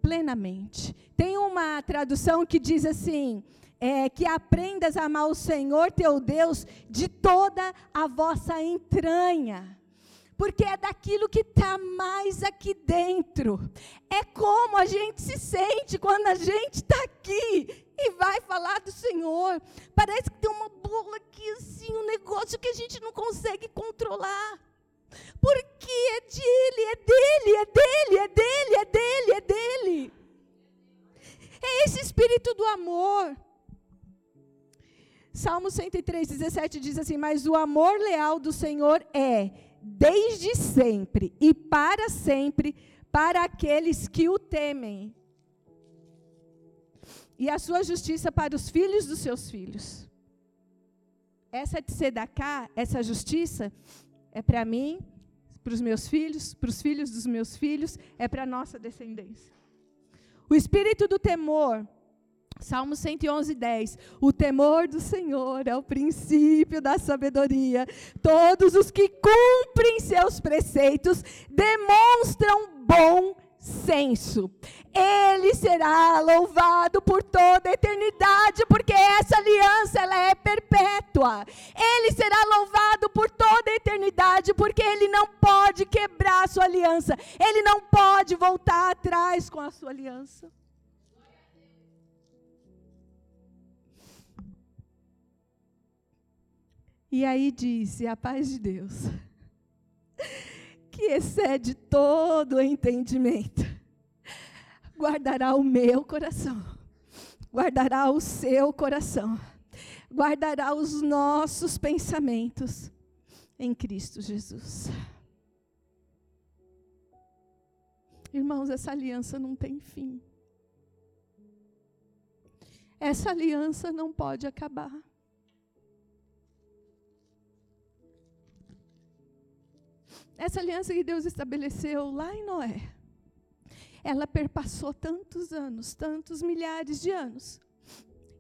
plenamente. Tem uma tradução que diz assim: é, que aprendas a amar o Senhor teu Deus de toda a vossa entranha. Porque é daquilo que está mais aqui dentro. É como a gente se sente quando a gente está aqui e vai falar do Senhor. Parece que tem uma bola aqui, assim, um negócio que a gente não consegue controlar. Porque é dele, é dele, é dele, é dele, é dele, é dele. É esse espírito do amor. Salmo 103, 17 diz assim: Mas o amor leal do Senhor é desde sempre e para sempre para aqueles que o temem, e a sua justiça para os filhos dos seus filhos. Essa tzedakah, essa justiça, é para mim, para os meus filhos, para os filhos dos meus filhos, é para a nossa descendência. O espírito do temor, Salmo 111, 10. O temor do Senhor é o princípio da sabedoria. Todos os que cumprem seus preceitos demonstram bom senso. Ele será louvado por toda a eternidade, porque essa aliança ela é perpétua. Ele será louvado por toda a eternidade, porque ele não pode quebrar a sua aliança. Ele não pode voltar atrás com a sua aliança. E aí disse: a paz de Deus, que excede todo o entendimento, guardará o meu coração, guardará o seu coração, guardará os nossos pensamentos em Cristo Jesus. Irmãos, essa aliança não tem fim. Essa aliança não pode acabar. Essa aliança que Deus estabeleceu lá em Noé, ela perpassou tantos anos, tantos milhares de anos,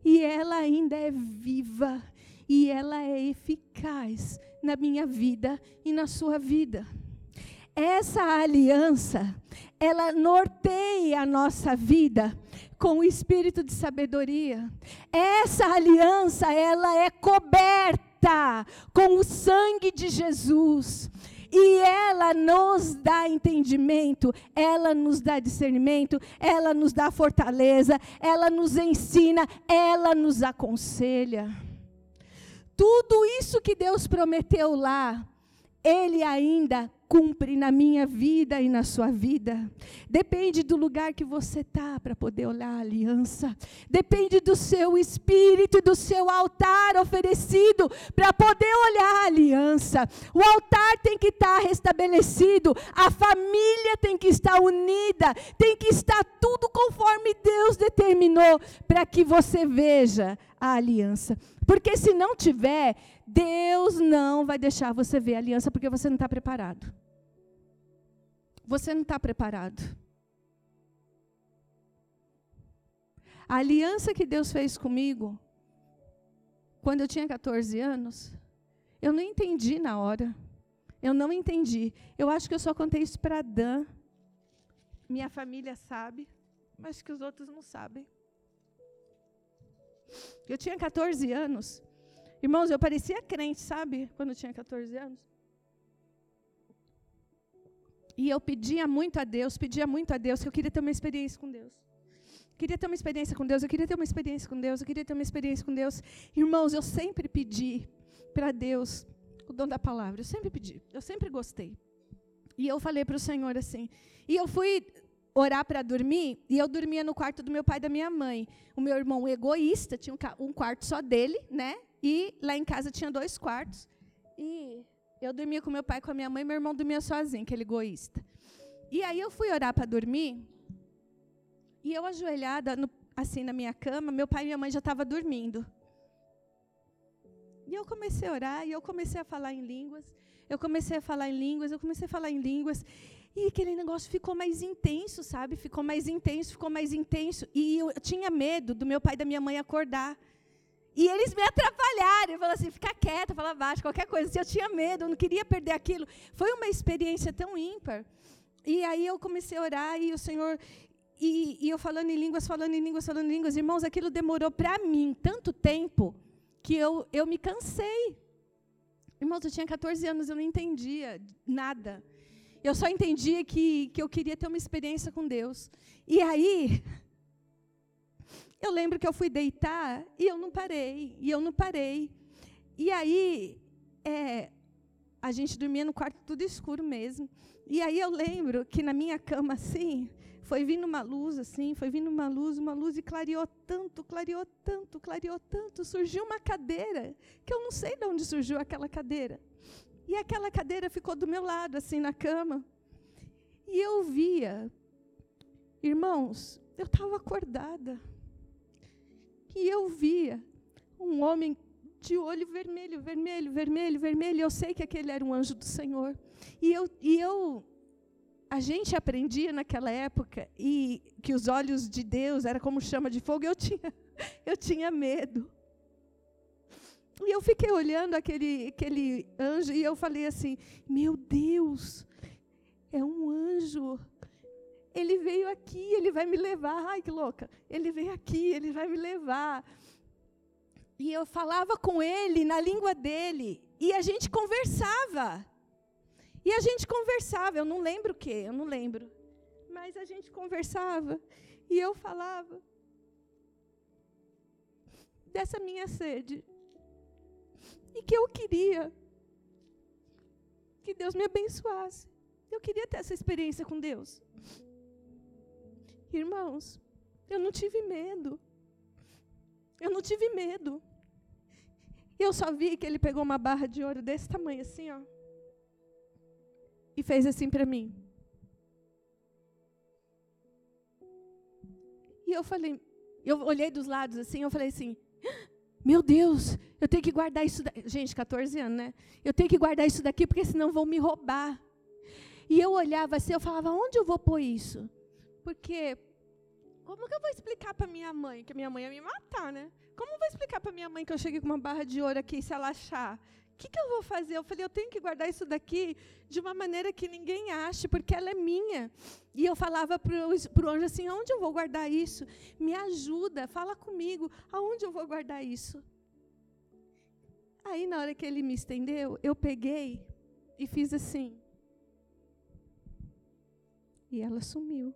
e ela ainda é viva, e ela é eficaz na minha vida e na sua vida. Essa aliança, ela norteia a nossa vida com o espírito de sabedoria. Essa aliança, ela é coberta com o sangue de Jesus. E ela nos dá entendimento, ela nos dá discernimento, ela nos dá fortaleza, ela nos ensina, ela nos aconselha. Tudo isso que Deus prometeu lá, Ele ainda cumpre na minha vida e na sua vida. Depende do lugar que você está para poder olhar a aliança. Depende do seu espírito e do seu altar oferecido para poder olhar a aliança. O altar tem que estar tá restabelecido, a família tem que estar unida, tem que estar tudo conforme Deus determinou para que você veja a aliança. Porque se não tiver, Deus não vai deixar você ver a aliança porque você não está preparado. Você não está preparado. A aliança que Deus fez comigo, quando eu tinha 14 anos, eu não entendi na hora. Eu não entendi. Eu acho que eu só contei isso para Dan. Minha família sabe, mas que os outros não sabem. Eu tinha 14 anos. Irmãos, eu parecia crente, sabe? Quando eu tinha 14 anos. E eu pedia muito a Deus, pedia muito a Deus que eu queria ter uma experiência com Deus. Queria ter uma experiência com Deus, eu queria ter uma experiência com Deus, eu queria ter uma experiência com Deus. Irmãos, eu sempre pedi para Deus o dom da palavra, eu sempre pedi, eu sempre gostei. E eu falei para o Senhor assim, e eu fui orar para dormir, e eu dormia no quarto do meu pai e da minha mãe. O meu irmão egoísta tinha um quarto só dele, né? E lá em casa tinha dois quartos. E eu dormia com meu pai, com a minha mãe, meu irmão dormia sozinho, aquele egoísta. E aí eu fui orar para dormir, e eu ajoelhada no, assim na minha cama, meu pai e minha mãe já estavam dormindo. E eu comecei a orar, e eu comecei a falar em línguas, eu comecei a falar em línguas, eu comecei a falar em línguas, e aquele negócio ficou mais intenso, sabe? Ficou mais intenso, ficou mais intenso. E eu, eu tinha medo do meu pai e da minha mãe acordar. E eles me atrapalharam. Eu falei assim, fica quieta, fala baixo, qualquer coisa. Eu tinha medo, eu não queria perder aquilo. Foi uma experiência tão ímpar. E aí eu comecei a orar e o Senhor. E, e eu falando em línguas, falando em línguas, falando em línguas. Irmãos, aquilo demorou para mim tanto tempo que eu, eu me cansei. Irmãos, eu tinha 14 anos, eu não entendia nada. Eu só entendia que, que eu queria ter uma experiência com Deus. E aí, eu lembro que eu fui deitar e eu não parei, e eu não parei. E aí, é, a gente dormia no quarto tudo escuro mesmo. E aí eu lembro que na minha cama, assim, foi vindo uma luz, assim, foi vindo uma luz, uma luz e clareou tanto, clareou tanto, clareou tanto. Surgiu uma cadeira, que eu não sei de onde surgiu aquela cadeira. E aquela cadeira ficou do meu lado, assim, na cama. E eu via, irmãos, eu estava acordada. E eu via um homem de olho vermelho, vermelho, vermelho, vermelho. Eu sei que aquele era um anjo do Senhor. E eu, e eu a gente aprendia naquela época e que os olhos de Deus era como chama de fogo. Eu tinha, eu tinha medo. E eu fiquei olhando aquele, aquele anjo e eu falei assim: Meu Deus, é um anjo ele veio aqui, ele vai me levar. Ai, que louca. Ele veio aqui, ele vai me levar. E eu falava com ele na língua dele. E a gente conversava. E a gente conversava. Eu não lembro o quê, eu não lembro. Mas a gente conversava. E eu falava dessa minha sede. E que eu queria que Deus me abençoasse. Eu queria ter essa experiência com Deus. Irmãos, eu não tive medo. Eu não tive medo. Eu só vi que ele pegou uma barra de ouro desse tamanho, assim, ó. E fez assim para mim. E eu falei, eu olhei dos lados assim, eu falei assim: Meu Deus, eu tenho que guardar isso daqui. Gente, 14 anos, né? Eu tenho que guardar isso daqui porque senão vão me roubar. E eu olhava assim, eu falava: Onde eu vou pôr isso? Porque como que eu vou explicar para minha mãe que minha mãe ia me matar, né? Como eu vou explicar para minha mãe que eu cheguei com uma barra de ouro aqui se ela achar? O que, que eu vou fazer? Eu falei, eu tenho que guardar isso daqui de uma maneira que ninguém ache, porque ela é minha. E eu falava para o anjo assim: onde eu vou guardar isso? Me ajuda, fala comigo, aonde eu vou guardar isso? Aí, na hora que ele me estendeu, eu peguei e fiz assim. E ela sumiu.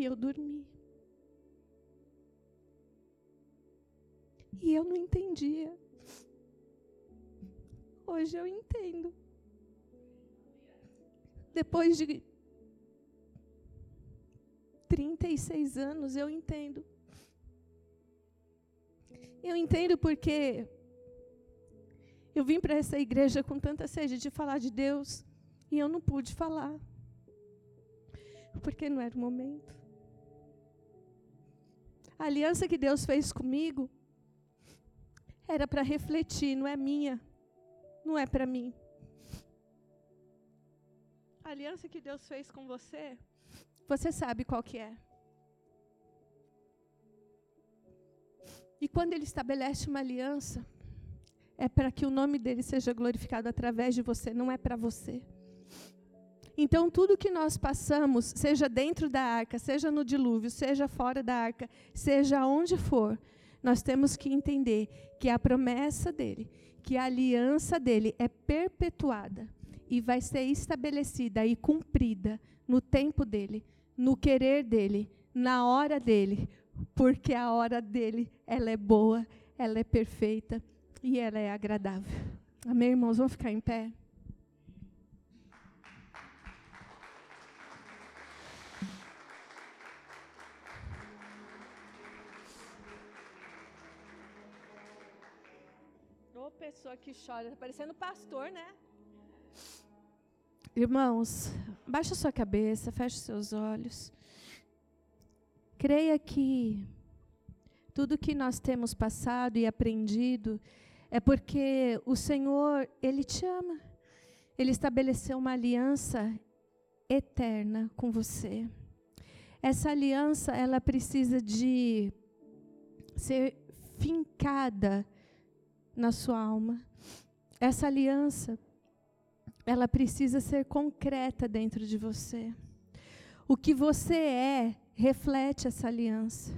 E eu dormi. E eu não entendia. Hoje eu entendo. Depois de 36 anos, eu entendo. Eu entendo porque eu vim para essa igreja com tanta sede de falar de Deus e eu não pude falar. Porque não era o momento. A aliança que Deus fez comigo era para refletir, não é minha, não é para mim. A aliança que Deus fez com você, você sabe qual que é. E quando Ele estabelece uma aliança, é para que o nome dele seja glorificado através de você, não é para você. Então, tudo que nós passamos, seja dentro da arca, seja no dilúvio, seja fora da arca, seja onde for, nós temos que entender que a promessa dele, que a aliança dele é perpetuada e vai ser estabelecida e cumprida no tempo dele, no querer dele, na hora dele, porque a hora dele, ela é boa, ela é perfeita e ela é agradável. Amém, irmãos? Vamos ficar em pé? Pessoa que chora, tá parecendo pastor, né? Irmãos, baixa sua cabeça, feche seus olhos. Creia que tudo que nós temos passado e aprendido é porque o Senhor, Ele te ama. Ele estabeleceu uma aliança eterna com você. Essa aliança, ela precisa de ser fincada na sua alma. Essa aliança, ela precisa ser concreta dentro de você. O que você é reflete essa aliança.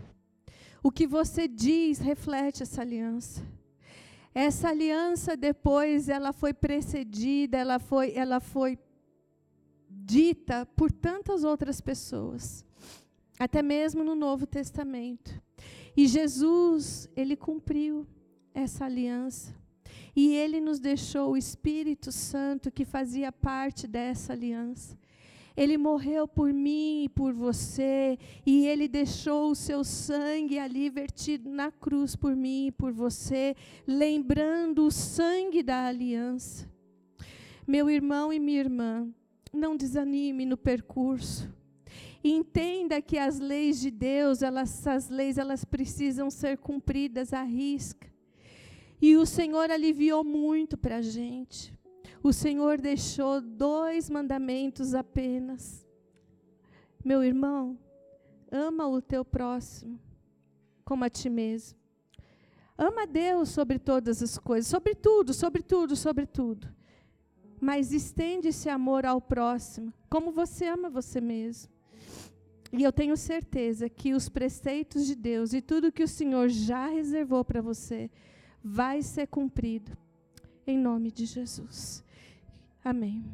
O que você diz reflete essa aliança. Essa aliança depois ela foi precedida, ela foi, ela foi dita por tantas outras pessoas, até mesmo no Novo Testamento. E Jesus, ele cumpriu essa aliança. E ele nos deixou o Espírito Santo que fazia parte dessa aliança. Ele morreu por mim e por você, e ele deixou o seu sangue ali vertido na cruz por mim e por você, lembrando o sangue da aliança. Meu irmão e minha irmã, não desanime no percurso. Entenda que as leis de Deus, elas, essas leis, elas precisam ser cumpridas à risca. E o Senhor aliviou muito para a gente o Senhor deixou dois mandamentos apenas. Meu irmão, ama o teu próximo como a ti mesmo. Ama Deus sobre todas as coisas, sobre tudo, sobre tudo, sobre tudo. Mas estende esse amor ao próximo, como você ama você mesmo. E eu tenho certeza que os preceitos de Deus e tudo que o Senhor já reservou para você vai ser cumprido. Em nome de Jesus. Amém.